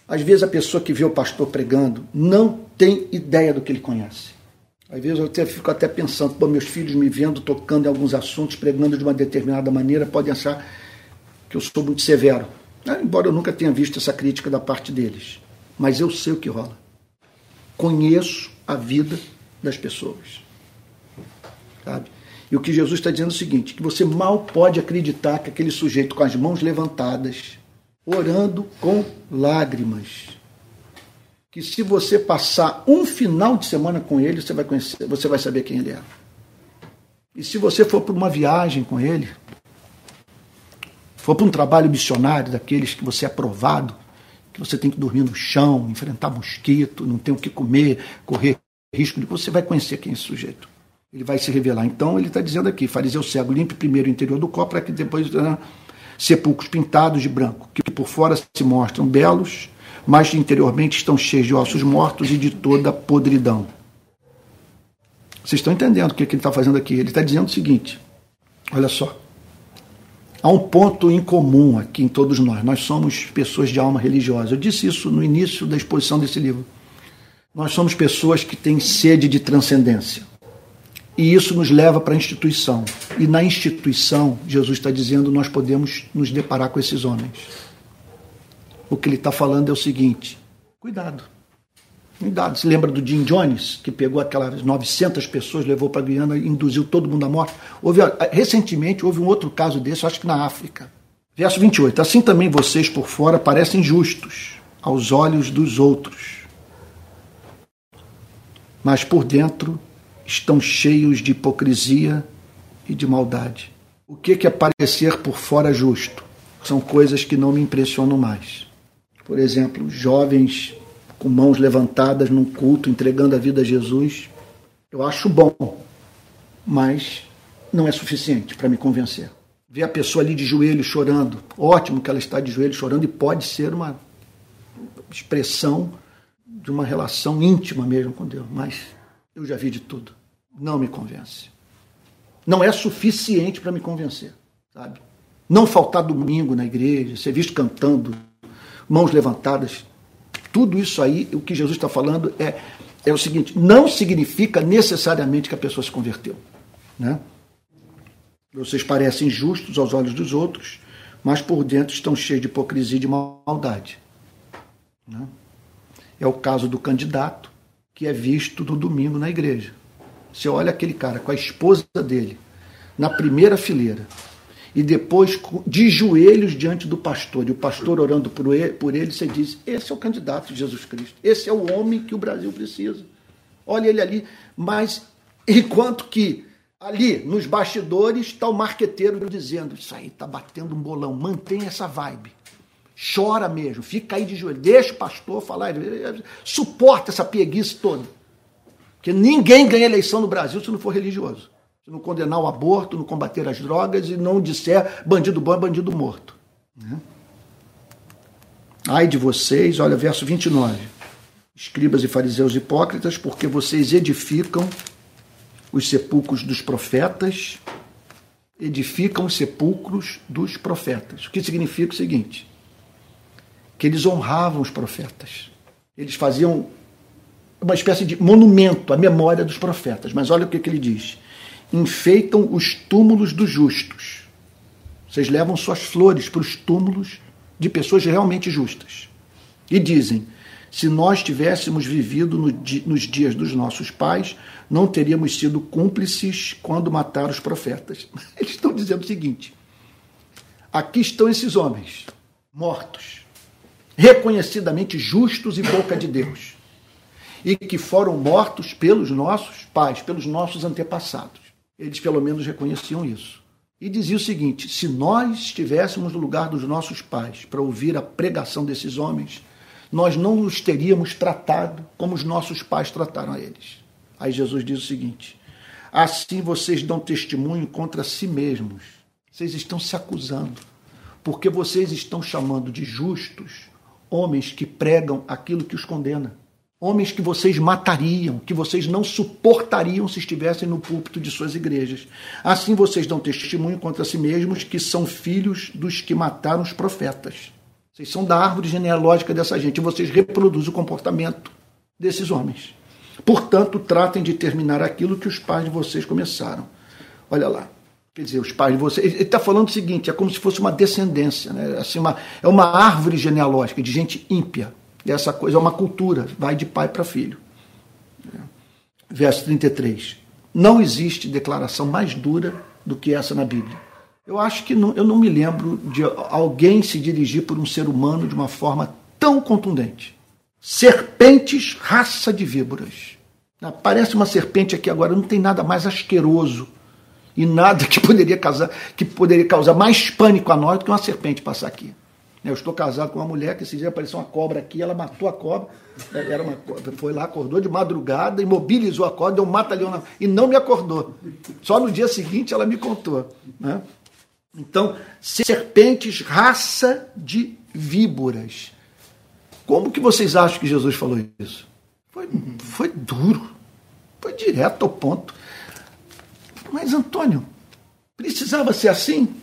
Às vezes a pessoa que vê o pastor pregando não tem ideia do que ele conhece. Às vezes eu até fico até pensando, pô, meus filhos me vendo tocando em alguns assuntos, pregando de uma determinada maneira, podem achar que eu sou muito severo. É, embora eu nunca tenha visto essa crítica da parte deles. Mas eu sei o que rola. Conheço a vida das pessoas. Sabe? E o que Jesus está dizendo é o seguinte: que você mal pode acreditar que aquele sujeito com as mãos levantadas, orando com lágrimas, que se você passar um final de semana com ele, você vai conhecer, você vai saber quem ele é. E se você for para uma viagem com ele, for para um trabalho missionário daqueles que você é aprovado, que você tem que dormir no chão, enfrentar mosquito, não tem o que comer, correr risco de você vai conhecer quem é esse sujeito. Ele vai se revelar. Então ele está dizendo aqui, fariseu cego, limpe primeiro o interior do copo para que depois uh, sepulcros pintados de branco, que por fora se mostram belos, mas interiormente estão cheios de ossos mortos e de toda podridão. Vocês estão entendendo o que, ele está fazendo aqui? Ele está dizendo o seguinte: olha só. Há um ponto em comum aqui em todos nós. Nós somos pessoas de alma religiosa. Eu disse isso no início da exposição desse livro. Nós somos pessoas que têm sede de transcendência. E isso nos leva para a instituição. E na instituição, Jesus está dizendo, nós podemos nos deparar com esses homens. O que ele está falando é o seguinte: cuidado. Cuidado. Se lembra do Jim Jones, que pegou aquelas 900 pessoas, levou para a Guiana e induziu todo mundo à morte? Houve, recentemente houve um outro caso desse, acho que na África. Verso 28. Assim também vocês por fora parecem justos aos olhos dos outros, mas por dentro estão cheios de hipocrisia e de maldade. O que é parecer por fora justo? São coisas que não me impressionam mais. Por exemplo, jovens com mãos levantadas num culto, entregando a vida a Jesus. Eu acho bom, mas não é suficiente para me convencer. Ver a pessoa ali de joelho chorando, ótimo que ela está de joelho chorando e pode ser uma expressão de uma relação íntima mesmo com Deus, mas eu já vi de tudo. Não me convence. Não é suficiente para me convencer, sabe? Não faltar domingo na igreja, ser visto cantando, mãos levantadas. Tudo isso aí, o que Jesus está falando é, é o seguinte: não significa necessariamente que a pessoa se converteu. Né? Vocês parecem justos aos olhos dos outros, mas por dentro estão cheios de hipocrisia e de maldade. Né? É o caso do candidato que é visto no domingo na igreja. Você olha aquele cara com a esposa dele na primeira fileira e depois de joelhos diante do pastor e o pastor orando por ele, por ele, você diz: esse é o candidato de Jesus Cristo, esse é o homem que o Brasil precisa. Olha ele ali, mas enquanto que ali nos bastidores está o marqueteiro dizendo: Isso aí está batendo um bolão, mantém essa vibe chora mesmo, fica aí de joelho, deixa o pastor falar, suporta essa preguiça toda. Porque ninguém ganha eleição no Brasil se não for religioso. Não condenar o aborto, não combater as drogas e não disser bandido bom é bandido morto. Né? Ai de vocês, olha, verso 29. Escribas e fariseus hipócritas, porque vocês edificam os sepulcros dos profetas, edificam os sepulcros dos profetas. O que significa o seguinte: que eles honravam os profetas. Eles faziam uma espécie de monumento à memória dos profetas. Mas olha o que, que ele diz: enfeitam os túmulos dos justos. Vocês levam suas flores para os túmulos de pessoas realmente justas. E dizem: se nós tivéssemos vivido no nos dias dos nossos pais, não teríamos sido cúmplices quando mataram os profetas. Eles estão dizendo o seguinte: aqui estão esses homens mortos reconhecidamente justos e boca de Deus, e que foram mortos pelos nossos pais, pelos nossos antepassados. Eles pelo menos reconheciam isso. E dizia o seguinte: se nós estivéssemos no lugar dos nossos pais para ouvir a pregação desses homens, nós não os teríamos tratado como os nossos pais trataram a eles. Aí Jesus diz o seguinte: assim vocês dão testemunho contra si mesmos. Vocês estão se acusando, porque vocês estão chamando de justos homens que pregam aquilo que os condena. Homens que vocês matariam, que vocês não suportariam se estivessem no púlpito de suas igrejas. Assim vocês dão testemunho contra si mesmos que são filhos dos que mataram os profetas. Vocês são da árvore genealógica dessa gente vocês reproduzem o comportamento desses homens. Portanto, tratem de terminar aquilo que os pais de vocês começaram. Olha lá. Quer dizer, os pais de vocês. Ele está falando o seguinte: é como se fosse uma descendência, né? assim, uma, é uma árvore genealógica de gente ímpia. Essa coisa é uma cultura, vai de pai para filho. Verso 33. Não existe declaração mais dura do que essa na Bíblia. Eu acho que não, eu não me lembro de alguém se dirigir por um ser humano de uma forma tão contundente. Serpentes, raça de víboras. Parece uma serpente aqui agora, não tem nada mais asqueroso e nada que poderia causar, que poderia causar mais pânico a nós do que uma serpente passar aqui. Eu estou casado com uma mulher que esse dia apareceu uma cobra aqui, ela matou a cobra, era uma, foi lá, acordou de madrugada, imobilizou a cobra, deu um mata-leão na, e não me acordou. Só no dia seguinte ela me contou. Né? Então, serpentes, raça de víboras. Como que vocês acham que Jesus falou isso? Foi, foi duro, foi direto ao ponto. Mas, Antônio, precisava ser assim?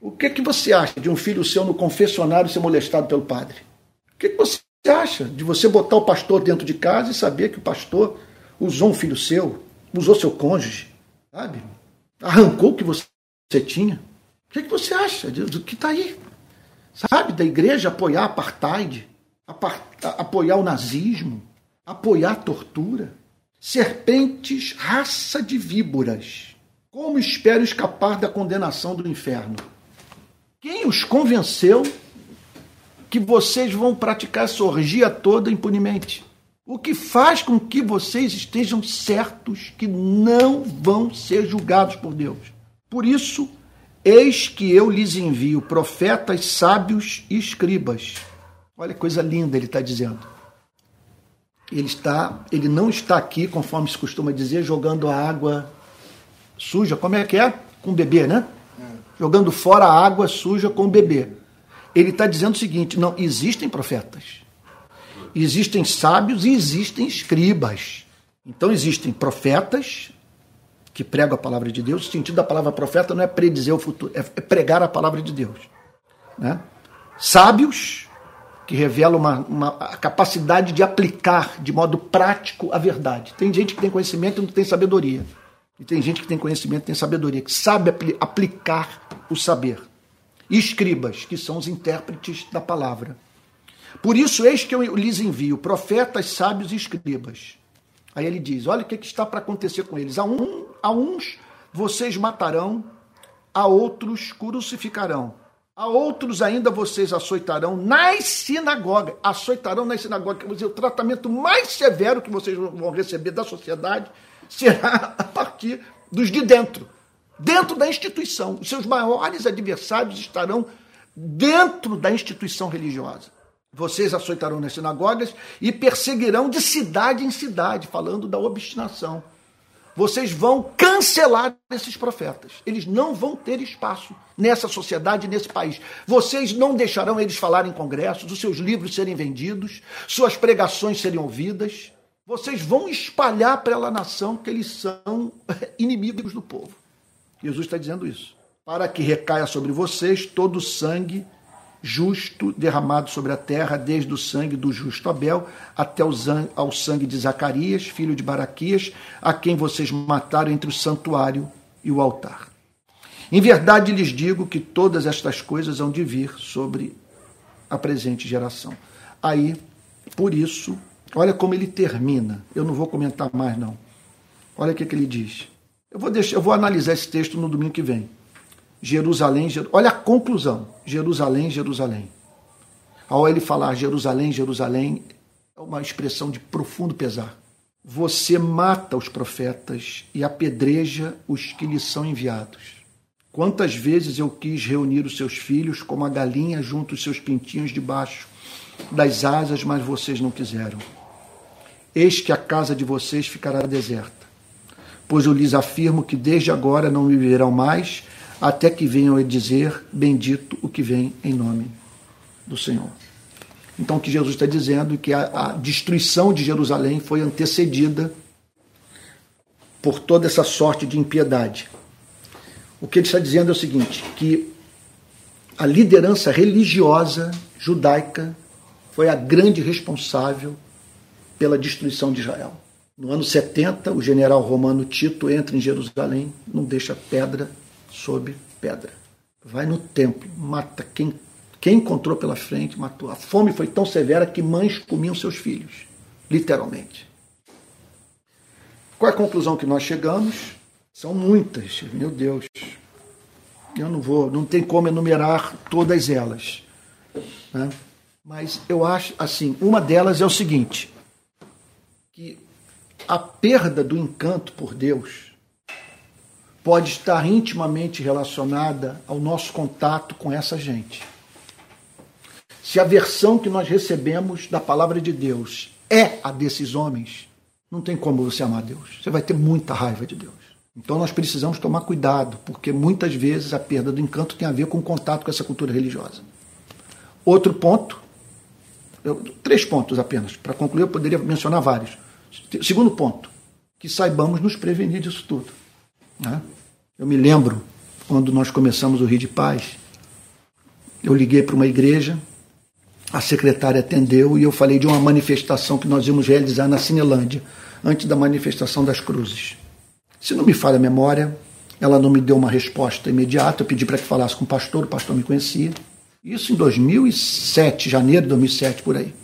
O que, é que você acha de um filho seu no confessionário ser molestado pelo padre? O que, é que você acha de você botar o pastor dentro de casa e saber que o pastor usou um filho seu, usou seu cônjuge, sabe? Arrancou o que você tinha? O que, é que você acha do que está aí? Sabe, da igreja apoiar a apartheid, apoiar o nazismo, apoiar a tortura. Serpentes, raça de víboras como espero escapar da condenação do inferno? Quem os convenceu que vocês vão praticar essa orgia toda impunemente? O que faz com que vocês estejam certos que não vão ser julgados por Deus? Por isso, eis que eu lhes envio profetas, sábios e escribas. Olha que coisa linda ele está dizendo. Ele está, ele não está aqui, conforme se costuma dizer, jogando a água suja. Como é que é? Com bebê, né? É. Jogando fora a água suja com o bebê. Ele está dizendo o seguinte: não, existem profetas, existem sábios e existem escribas. Então existem profetas que pregam a palavra de Deus. O sentido da palavra profeta não é predizer o futuro, é pregar a palavra de Deus. Né? Sábios que revelam uma, uma a capacidade de aplicar de modo prático a verdade. Tem gente que tem conhecimento e não tem sabedoria. E tem gente que tem conhecimento tem sabedoria, que sabe apl aplicar o saber. Escribas, que são os intérpretes da palavra. Por isso, eis que eu lhes envio profetas, sábios e escribas. Aí ele diz: olha o que, está para acontecer com eles. A, um, a uns vocês matarão, a outros crucificarão, a outros ainda vocês açoitarão nas sinagogas. Açoitarão nas sinagogas, quer dizer, o tratamento mais severo que vocês vão receber da sociedade será a partir dos de dentro, dentro da instituição. Os seus maiores adversários estarão dentro da instituição religiosa. Vocês açoitarão nas sinagogas e perseguirão de cidade em cidade, falando da obstinação. Vocês vão cancelar esses profetas. Eles não vão ter espaço nessa sociedade, nesse país. Vocês não deixarão eles falar em congressos, os seus livros serem vendidos, suas pregações serem ouvidas. Vocês vão espalhar pela nação que eles são inimigos do povo. Jesus está dizendo isso. Para que recaia sobre vocês todo o sangue justo derramado sobre a terra, desde o sangue do justo Abel até ao sangue de Zacarias, filho de Baraquias, a quem vocês mataram entre o santuário e o altar. Em verdade lhes digo que todas estas coisas hão de vir sobre a presente geração. Aí, por isso, Olha como ele termina. Eu não vou comentar mais, não. Olha o que, que ele diz. Eu vou, deixar, eu vou analisar esse texto no domingo que vem. Jerusalém, Jer... olha a conclusão. Jerusalém, Jerusalém. Ao ele falar Jerusalém, Jerusalém, é uma expressão de profundo pesar. Você mata os profetas e apedreja os que lhe são enviados. Quantas vezes eu quis reunir os seus filhos como a galinha junto os seus pintinhos debaixo das asas, mas vocês não quiseram. Eis que a casa de vocês ficará deserta. Pois eu lhes afirmo que desde agora não me verão mais, até que venham a dizer: Bendito o que vem em nome do Senhor. Então, o que Jesus está dizendo é que a, a destruição de Jerusalém foi antecedida por toda essa sorte de impiedade. O que ele está dizendo é o seguinte: que a liderança religiosa judaica foi a grande responsável pela destruição de Israel. No ano 70, o general romano Tito entra em Jerusalém, não deixa pedra sob pedra. Vai no templo, mata quem, quem encontrou pela frente, matou. A fome foi tão severa que mães comiam seus filhos, literalmente. Qual é a conclusão que nós chegamos? São muitas, meu Deus. Eu não vou, não tem como enumerar todas elas. Né? Mas eu acho assim, uma delas é o seguinte: a perda do encanto por Deus pode estar intimamente relacionada ao nosso contato com essa gente. Se a versão que nós recebemos da palavra de Deus é a desses homens, não tem como você amar Deus. Você vai ter muita raiva de Deus. Então nós precisamos tomar cuidado, porque muitas vezes a perda do encanto tem a ver com o contato com essa cultura religiosa. Outro ponto, eu, três pontos apenas, para concluir, eu poderia mencionar vários. Segundo ponto, que saibamos nos prevenir disso tudo. Né? Eu me lembro, quando nós começamos o Rio de Paz, eu liguei para uma igreja, a secretária atendeu e eu falei de uma manifestação que nós íamos realizar na Cinelândia, antes da manifestação das cruzes. Se não me falha a memória, ela não me deu uma resposta imediata, eu pedi para que falasse com o pastor, o pastor me conhecia. Isso em 2007, janeiro de 2007, por aí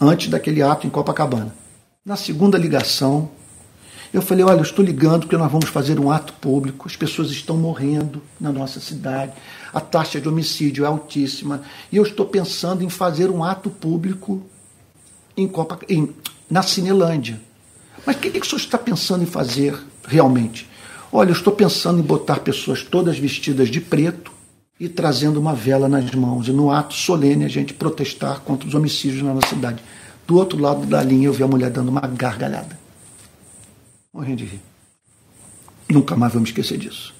antes daquele ato em Copacabana. Na segunda ligação, eu falei: Olha, eu estou ligando porque nós vamos fazer um ato público, as pessoas estão morrendo na nossa cidade, a taxa de homicídio é altíssima, e eu estou pensando em fazer um ato público em Copa, em, na Cinelândia. Mas o que, que o senhor está pensando em fazer realmente? Olha, eu estou pensando em botar pessoas todas vestidas de preto e trazendo uma vela nas mãos, e no ato solene a gente protestar contra os homicídios na nossa cidade. Do outro lado da linha eu vi a mulher dando uma gargalhada. Morrendo de rir. Nunca mais me esquecer disso.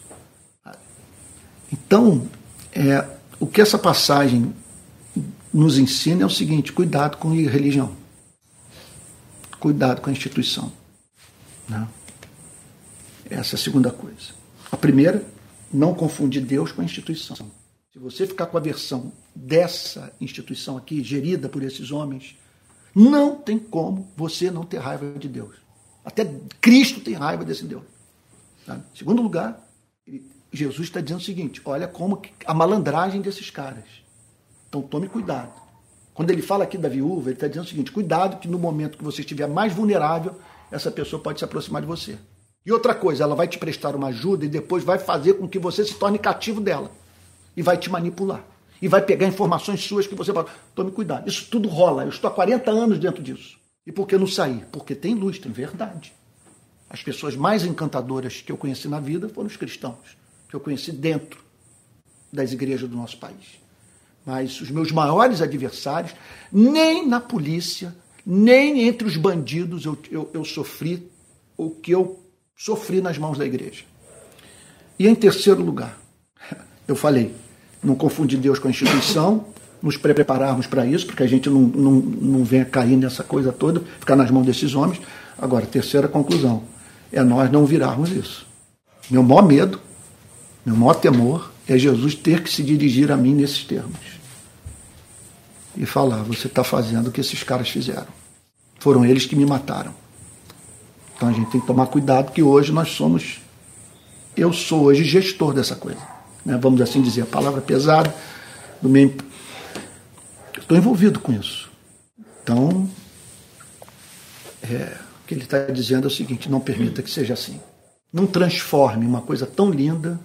Então, é, o que essa passagem nos ensina é o seguinte: cuidado com a religião, cuidado com a instituição. Né? Essa é a segunda coisa. A primeira, não confundir Deus com a instituição. Se você ficar com a versão dessa instituição aqui, gerida por esses homens, não tem como você não ter raiva de Deus. Até Cristo tem raiva desse Deus. Tá? Segundo lugar, Jesus está dizendo o seguinte: olha como a malandragem desses caras. Então tome cuidado. Quando ele fala aqui da viúva, ele está dizendo o seguinte: cuidado que no momento que você estiver mais vulnerável, essa pessoa pode se aproximar de você. E outra coisa, ela vai te prestar uma ajuda e depois vai fazer com que você se torne cativo dela. E vai te manipular. E vai pegar informações suas que você fala, tome cuidado. Isso tudo rola. Eu estou há 40 anos dentro disso. E por que não sair? Porque tem luz, tem verdade. As pessoas mais encantadoras que eu conheci na vida foram os cristãos, que eu conheci dentro das igrejas do nosso país. Mas os meus maiores adversários, nem na polícia, nem entre os bandidos eu, eu, eu sofri o que eu sofri nas mãos da igreja. E em terceiro lugar, eu falei, não confundir Deus com a instituição, nos prepararmos para isso, porque a gente não, não, não venha cair nessa coisa toda, ficar nas mãos desses homens. Agora, terceira conclusão, é nós não virarmos isso. Meu maior medo, meu maior temor é Jesus ter que se dirigir a mim nesses termos e falar: você está fazendo o que esses caras fizeram. Foram eles que me mataram. Então a gente tem que tomar cuidado, que hoje nós somos. Eu sou hoje gestor dessa coisa. Né? Vamos assim dizer, a palavra pesada do meio. Estou envolvido com isso. Então, é, o que ele está dizendo é o seguinte: não permita que seja assim. Não transforme uma coisa tão linda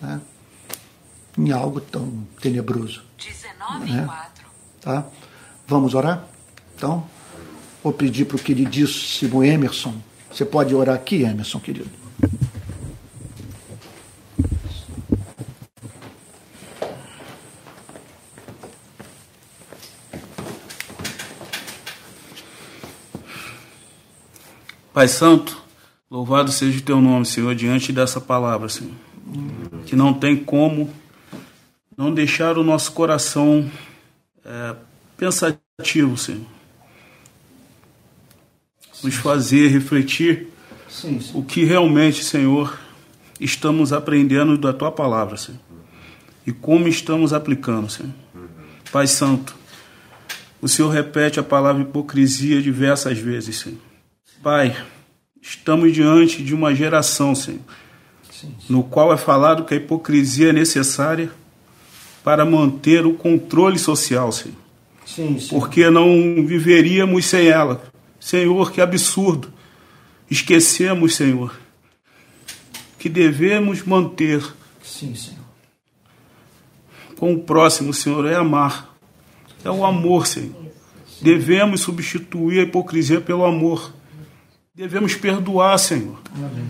né, em algo tão tenebroso. 19 né? Tá? Vamos orar? Então, vou pedir para o queridíssimo Emerson. Você pode orar aqui, Emerson, querido? Pai Santo, louvado seja o teu nome, Senhor, diante dessa palavra, Senhor. Que não tem como não deixar o nosso coração é, pensativo, Senhor. Nos fazer refletir sim, sim. o que realmente, Senhor, estamos aprendendo da Tua palavra, Senhor. E como estamos aplicando, Senhor. Pai Santo, o Senhor repete a palavra hipocrisia diversas vezes, Senhor. Pai, estamos diante de uma geração, Senhor, no qual é falado que a hipocrisia é necessária para manter o controle social, Senhor. Sim, sim. Porque não viveríamos sem ela. Senhor, que absurdo. Esquecemos, Senhor, que devemos manter sim, Senhor. com o próximo, Senhor, é amar. É o amor, Senhor. Sim. Devemos substituir a hipocrisia pelo amor. Devemos perdoar, Senhor. Amém.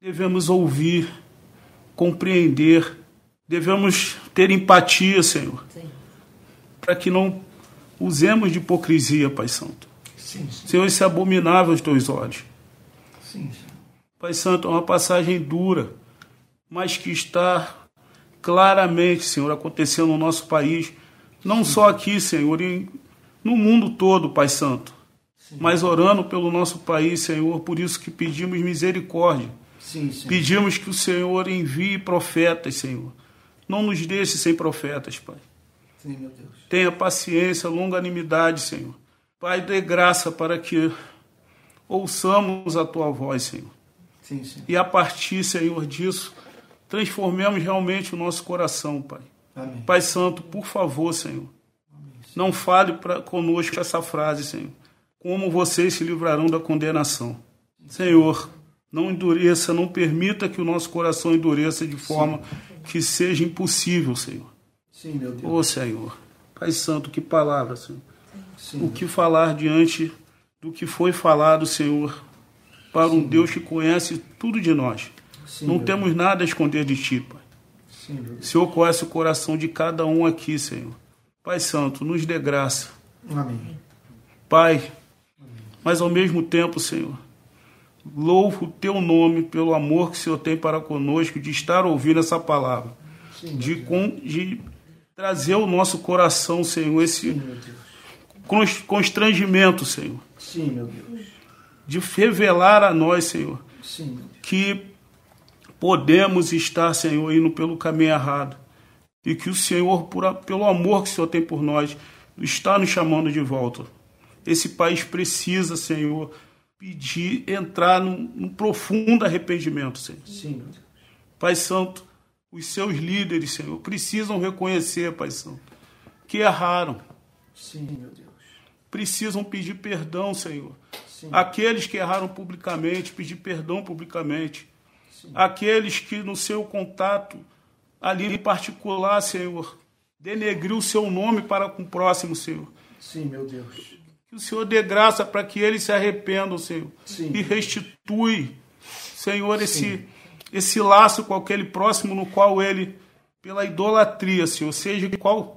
Devemos ouvir, compreender Devemos ter empatia, Senhor. Para que não usemos de hipocrisia, Pai Santo. Sim, sim. Senhor, isso é abominável aos teus olhos. Sim, Pai Santo, é uma passagem dura, mas que está claramente, Senhor, acontecendo no nosso país. Não só aqui, Senhor, em, no mundo todo, Pai Santo. Mas orando pelo nosso país, Senhor, por isso que pedimos misericórdia. Pedimos que o Senhor envie profetas, Senhor não nos deixe sem profetas, Pai. Sim, meu Deus. Tenha paciência, longanimidade, Senhor. Pai, dê graça para que ouçamos a tua voz, Senhor. Sim, sim. E a partir, Senhor, disso, transformemos realmente o nosso coração, Pai. Amém. Pai Santo, por favor, Senhor, Amém, não fale pra, conosco essa frase, Senhor. Como vocês se livrarão da condenação. Senhor, não endureça, não permita que o nosso coração endureça de forma Sim que seja impossível, Senhor. Sim, meu Deus. Ô Senhor, Pai Santo, que palavra, Senhor. Sim. O que falar diante do que foi falado, Senhor, para um Deus que conhece tudo de nós. Sim, Não temos Deus. nada a esconder de Ti, Pai. Sim, o Senhor conhece o coração de cada um aqui, Senhor. Pai Santo, nos dê graça. Amém. Pai, mas ao mesmo tempo, Senhor, louvo o Teu nome pelo amor que o Senhor tem para conosco, de estar ouvindo essa palavra, Sim, de, com, de trazer ao nosso coração, Senhor, esse Sim, constrangimento, Senhor. Sim, meu Deus. De revelar a nós, Senhor, Sim, que podemos estar, Senhor, indo pelo caminho errado. E que o Senhor, por, pelo amor que o Senhor tem por nós, está nos chamando de volta. Esse país precisa, Senhor, pedir, entrar num, num profundo arrependimento, Senhor. Sim, meu Deus. Pai Santo, os seus líderes, Senhor, precisam reconhecer, Pai Santo, que erraram. Sim, meu Deus. Precisam pedir perdão, Senhor. Sim. Aqueles que erraram publicamente, pedir perdão publicamente aqueles que no seu contato ali em particular, Senhor, denegriu o seu nome para com o próximo, Senhor. Sim, meu Deus. Que o Senhor dê graça para que eles se arrependam, Senhor. Sim. E restitui, Senhor, esse, esse laço com aquele próximo no qual ele, pela idolatria, Senhor, seja qual,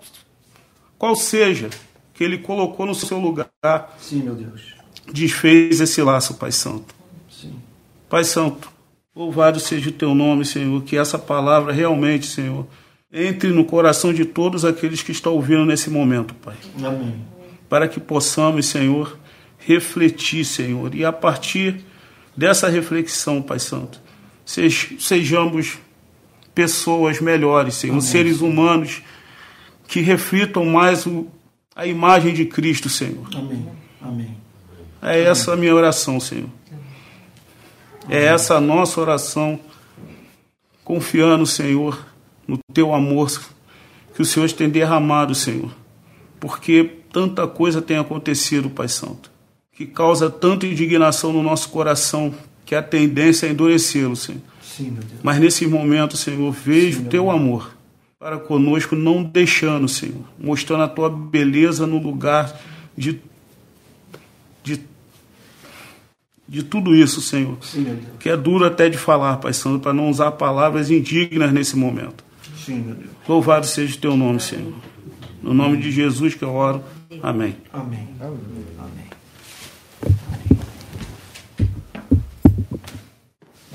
qual seja que ele colocou no seu lugar. Sim, meu Deus. Desfez esse laço, Pai Santo. Sim. Pai Santo, Louvado seja o teu nome, Senhor, que essa palavra realmente, Senhor, entre no coração de todos aqueles que estão ouvindo nesse momento, Pai. Amém. Para que possamos, Senhor, refletir, Senhor, e a partir dessa reflexão, Pai Santo, sejamos pessoas melhores, Senhor, Amém. seres humanos que reflitam mais o, a imagem de Cristo, Senhor. Amém. Amém. É essa a minha oração, Senhor. É essa a nossa oração, confiando, Senhor, no teu amor que o Senhor tem derramado, Senhor. Porque tanta coisa tem acontecido, Pai Santo, que causa tanta indignação no nosso coração, que a tendência é endurecê-lo, Senhor. Sim, meu Deus. Mas nesse momento, Senhor, vejo o teu amor para conosco, não deixando, Senhor, mostrando a tua beleza no lugar de, de de tudo isso, Senhor. Sim, que é duro até de falar, Pai Santo, para não usar palavras indignas nesse momento. Sim, meu Deus. Louvado seja o teu nome, Senhor. No nome de Jesus que eu oro. Amém. Amém. Amém.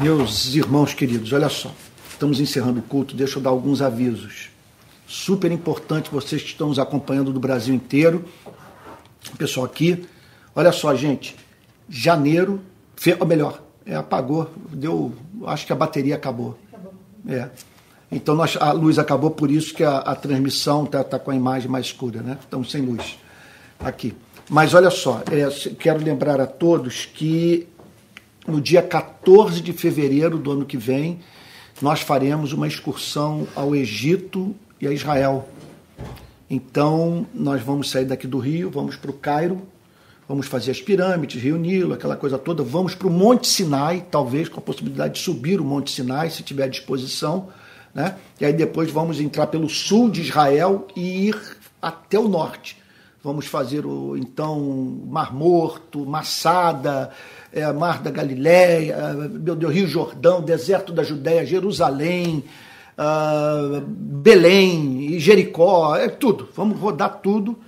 Meus irmãos queridos, olha só. Estamos encerrando o culto. Deixa eu dar alguns avisos. Super importante vocês que estão nos acompanhando do Brasil inteiro. Pessoal aqui. Olha só, gente janeiro, fe, ou melhor, é, apagou, deu, acho que a bateria acabou. acabou. É. Então nós, a luz acabou, por isso que a, a transmissão está tá com a imagem mais escura, né? Estamos sem luz aqui. Mas olha só, é, quero lembrar a todos que no dia 14 de fevereiro do ano que vem, nós faremos uma excursão ao Egito e a Israel. Então, nós vamos sair daqui do Rio, vamos para o Cairo, vamos fazer as pirâmides, Rio Nilo, aquela coisa toda. Vamos para o Monte Sinai, talvez com a possibilidade de subir o Monte Sinai, se tiver disposição. Né? E aí depois vamos entrar pelo sul de Israel e ir até o norte. Vamos fazer o então Mar Morto, Massada, é, Mar da Galileia, meu Deus, Rio Jordão, Deserto da Judéia, Jerusalém, uh, Belém Jericó, é tudo. Vamos rodar tudo.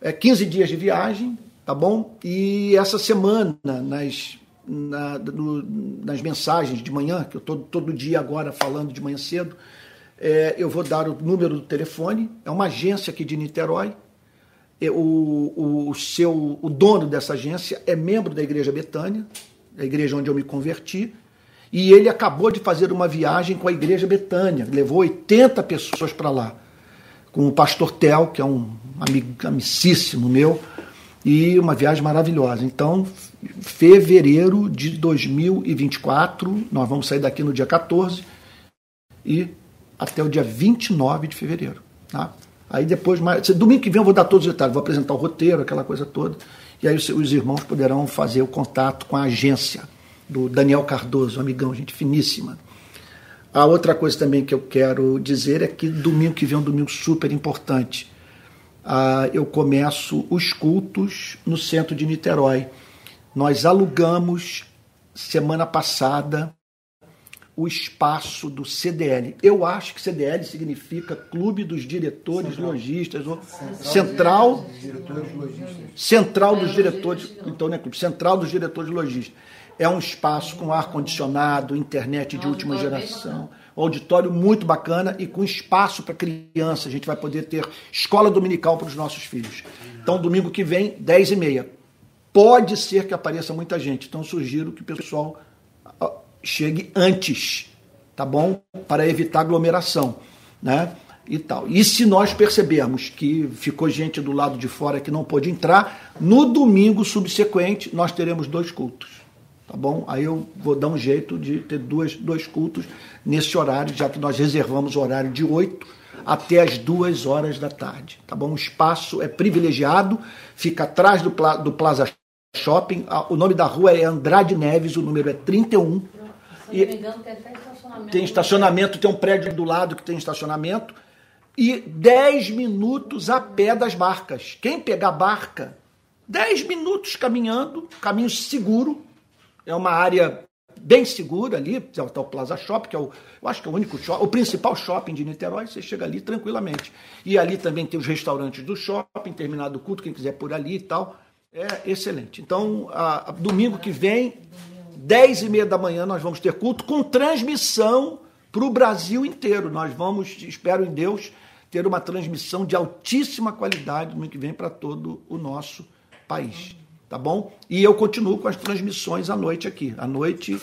É 15 dias de viagem, tá bom? E essa semana, nas, na, nas mensagens de manhã, que eu estou todo dia agora falando de manhã cedo, é, eu vou dar o número do telefone, é uma agência aqui de Niterói, o, o, seu, o dono dessa agência é membro da Igreja Betânia, a igreja onde eu me converti, e ele acabou de fazer uma viagem com a Igreja Betânia, levou 80 pessoas para lá, com o pastor Tel, que é um amigo, amicíssimo meu, e uma viagem maravilhosa. Então, fevereiro de 2024, nós vamos sair daqui no dia 14 e até o dia 29 de fevereiro. Tá? Aí depois, mais, domingo que vem eu vou dar todos os detalhes, vou apresentar o roteiro, aquela coisa toda, e aí os, os irmãos poderão fazer o contato com a agência do Daniel Cardoso, um amigão, gente finíssima. A outra coisa também que eu quero dizer é que domingo que vem é um domingo super importante ah, eu começo os cultos no centro de Niterói. Nós alugamos semana passada o espaço do CDL. Eu acho que CDL significa Clube dos Diretores Central. Lojistas, ou Central, Central dos Diretores, então não é clube, Central dos Diretores Lojistas. É um espaço com ar condicionado, internet de última geração, um auditório muito bacana e com espaço para criança. A gente vai poder ter escola dominical para os nossos filhos. Então, domingo que vem, 10 e meia. Pode ser que apareça muita gente. Então, sugiro que o pessoal chegue antes, tá bom? Para evitar aglomeração, né? E tal. E se nós percebermos que ficou gente do lado de fora que não pôde entrar, no domingo subsequente nós teremos dois cultos, tá bom? Aí eu vou dar um jeito de ter dois, dois cultos nesse horário, já que nós reservamos o horário de 8 até as duas horas da tarde, tá bom? O espaço é privilegiado, fica atrás do, do Plaza Shopping, o nome da rua é Andrade Neves, o número é 31, se não me engano, tem até estacionamento. Tem estacionamento, tem um prédio do lado que tem estacionamento. E 10 minutos a pé das barcas. Quem pegar barca, 10 minutos caminhando, caminho seguro. É uma área bem segura ali, está o Plaza Shopping, que é o, eu acho que é o único shopping, o principal shopping de Niterói, você chega ali tranquilamente. E ali também tem os restaurantes do shopping, terminado o culto, quem quiser por ali e tal. É excelente. Então, a, a, domingo que vem, 10 e meia da manhã nós vamos ter culto com transmissão para o Brasil inteiro. Nós vamos, espero em Deus, ter uma transmissão de altíssima qualidade no que vem para todo o nosso país. Tá bom? E eu continuo com as transmissões à noite aqui. À noite,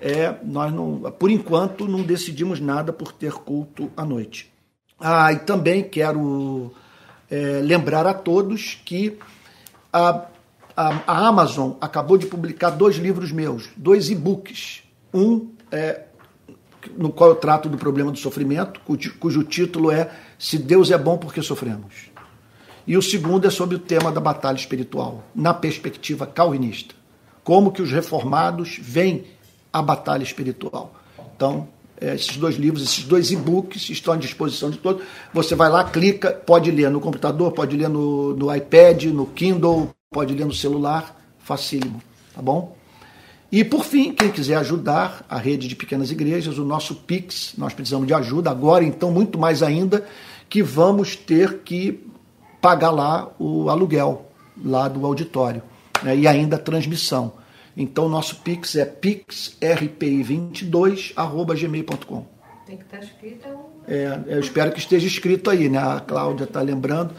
é, nós não, por enquanto, não decidimos nada por ter culto à noite. Ah, e também quero é, lembrar a todos que a a, a Amazon acabou de publicar dois livros meus, dois e-books. Um é, no qual eu trato do problema do sofrimento, cujo, cujo título é Se Deus é bom, porque sofremos? E o segundo é sobre o tema da batalha espiritual, na perspectiva calvinista. Como que os reformados veem a batalha espiritual. Então, é, esses dois livros, esses dois e-books estão à disposição de todos. Você vai lá, clica, pode ler no computador, pode ler no, no iPad, no Kindle, pode ler no celular, facílimo, tá bom? E por fim, quem quiser ajudar a rede de pequenas igrejas, o nosso Pix, nós precisamos de ajuda agora, então muito mais ainda, que vamos ter que pagar lá o aluguel lá do auditório né, e ainda a transmissão. Então nosso Pix é pixrpi22@gmail.com. Tem que estar escrito. É, eu espero que esteja escrito aí, né? A Cláudia está lembrando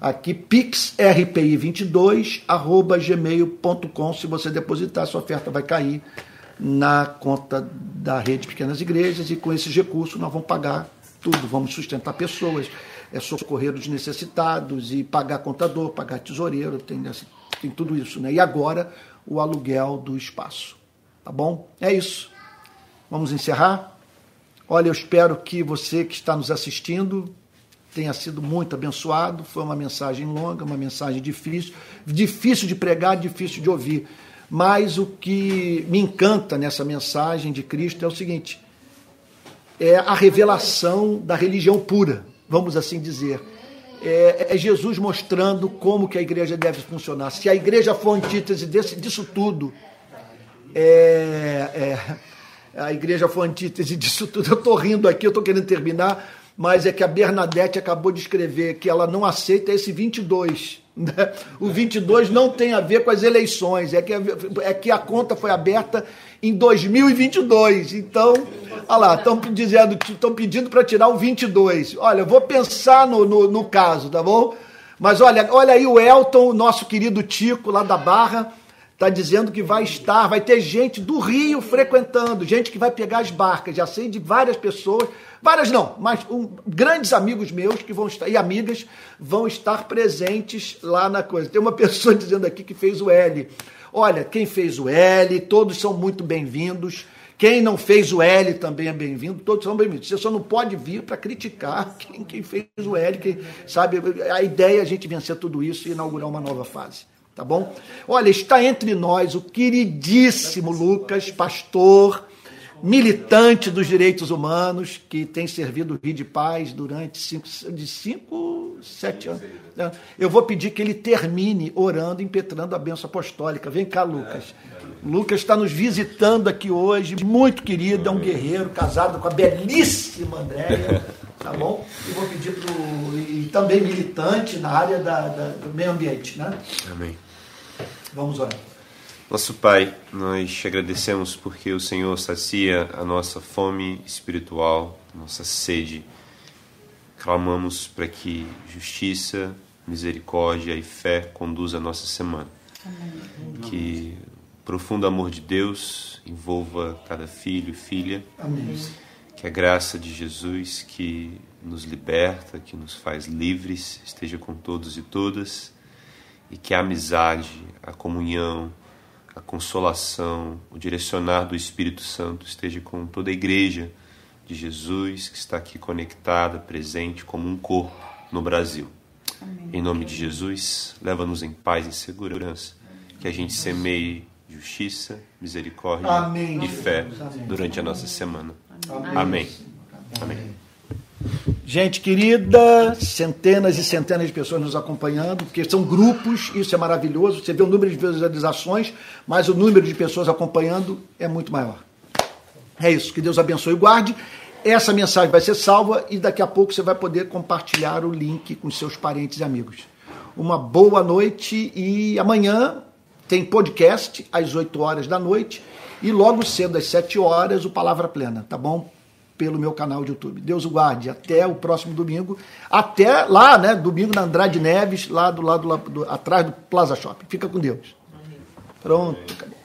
aqui pixrpi22@gmail.com. Se você depositar, sua oferta vai cair na conta da rede Pequenas Igrejas e com esses recursos nós vamos pagar tudo, vamos sustentar pessoas, é socorrer os necessitados e pagar contador, pagar tesoureiro, tem, tem tudo isso, né? E agora o aluguel do espaço. Tá bom? É isso. Vamos encerrar? Olha, eu espero que você que está nos assistindo tenha sido muito abençoado. Foi uma mensagem longa, uma mensagem difícil, difícil de pregar, difícil de ouvir. Mas o que me encanta nessa mensagem de Cristo é o seguinte: é a revelação da religião pura, vamos assim dizer. É, é Jesus mostrando como que a igreja deve funcionar. Se a igreja for antítese desse, disso tudo, é, é, a igreja for antítese disso tudo, eu estou rindo aqui, eu estou querendo terminar, mas é que a Bernadette acabou de escrever que ela não aceita esse 22. Né? O 22 não tem a ver com as eleições, é que, é que a conta foi aberta em 2022. Então, olha lá, estão dizendo, estão pedindo para tirar o 22. Olha, vou pensar no, no, no caso, tá bom? Mas olha, olha aí o Elton, nosso querido Tico lá da Barra, está dizendo que vai estar, vai ter gente do Rio frequentando, gente que vai pegar as barcas. Já sei de várias pessoas Várias não, mas um, grandes amigos meus que vão estar, e amigas vão estar presentes lá na coisa. Tem uma pessoa dizendo aqui que fez o L. Olha, quem fez o L, todos são muito bem-vindos. Quem não fez o L também é bem-vindo, todos são bem-vindos. Você só não pode vir para criticar quem, quem, fez o L, quem, sabe? A ideia é a gente vencer tudo isso e inaugurar uma nova fase. Tá bom? Olha, está entre nós o queridíssimo Lucas, pastor, militante dos direitos humanos, que tem servido o Rio de Paz durante cinco, de cinco, sete anos. Eu vou pedir que ele termine orando, impetrando a benção apostólica. Vem cá, Lucas. Lucas está nos visitando aqui hoje, muito querido, é um guerreiro, casado com a belíssima Andréia, tá bom? E vou pedir para E também militante na área da, da, do meio ambiente, né? Amém. Vamos orar. Nosso Pai, nós te agradecemos porque o Senhor sacia a nossa fome espiritual, nossa sede. Clamamos para que justiça, misericórdia e fé conduza a nossa semana. Amém. Que o profundo amor de Deus envolva cada filho e filha. Amém. Que a graça de Jesus, que nos liberta, que nos faz livres, esteja com todos e todas. E que a amizade, a comunhão, a consolação, o direcionar do Espírito Santo esteja com toda a igreja de Jesus que está aqui conectada, presente como um corpo no Brasil. Amém. Em nome de Jesus, leva-nos em paz e segurança, que a gente semeie justiça, misericórdia Amém. e fé durante a nossa semana. Amém. Amém. Gente querida, centenas e centenas de pessoas nos acompanhando, porque são grupos, isso é maravilhoso. Você vê o número de visualizações, mas o número de pessoas acompanhando é muito maior. É isso, que Deus abençoe e guarde. Essa mensagem vai ser salva e daqui a pouco você vai poder compartilhar o link com seus parentes e amigos. Uma boa noite e amanhã tem podcast às 8 horas da noite e logo cedo às 7 horas o Palavra Plena, tá bom? Pelo meu canal de YouTube. Deus o guarde. Até o próximo domingo. Até lá, né? Domingo na Andrade Neves, lá do lado, lá do, atrás do Plaza Shopping. Fica com Deus. Pronto, acabou.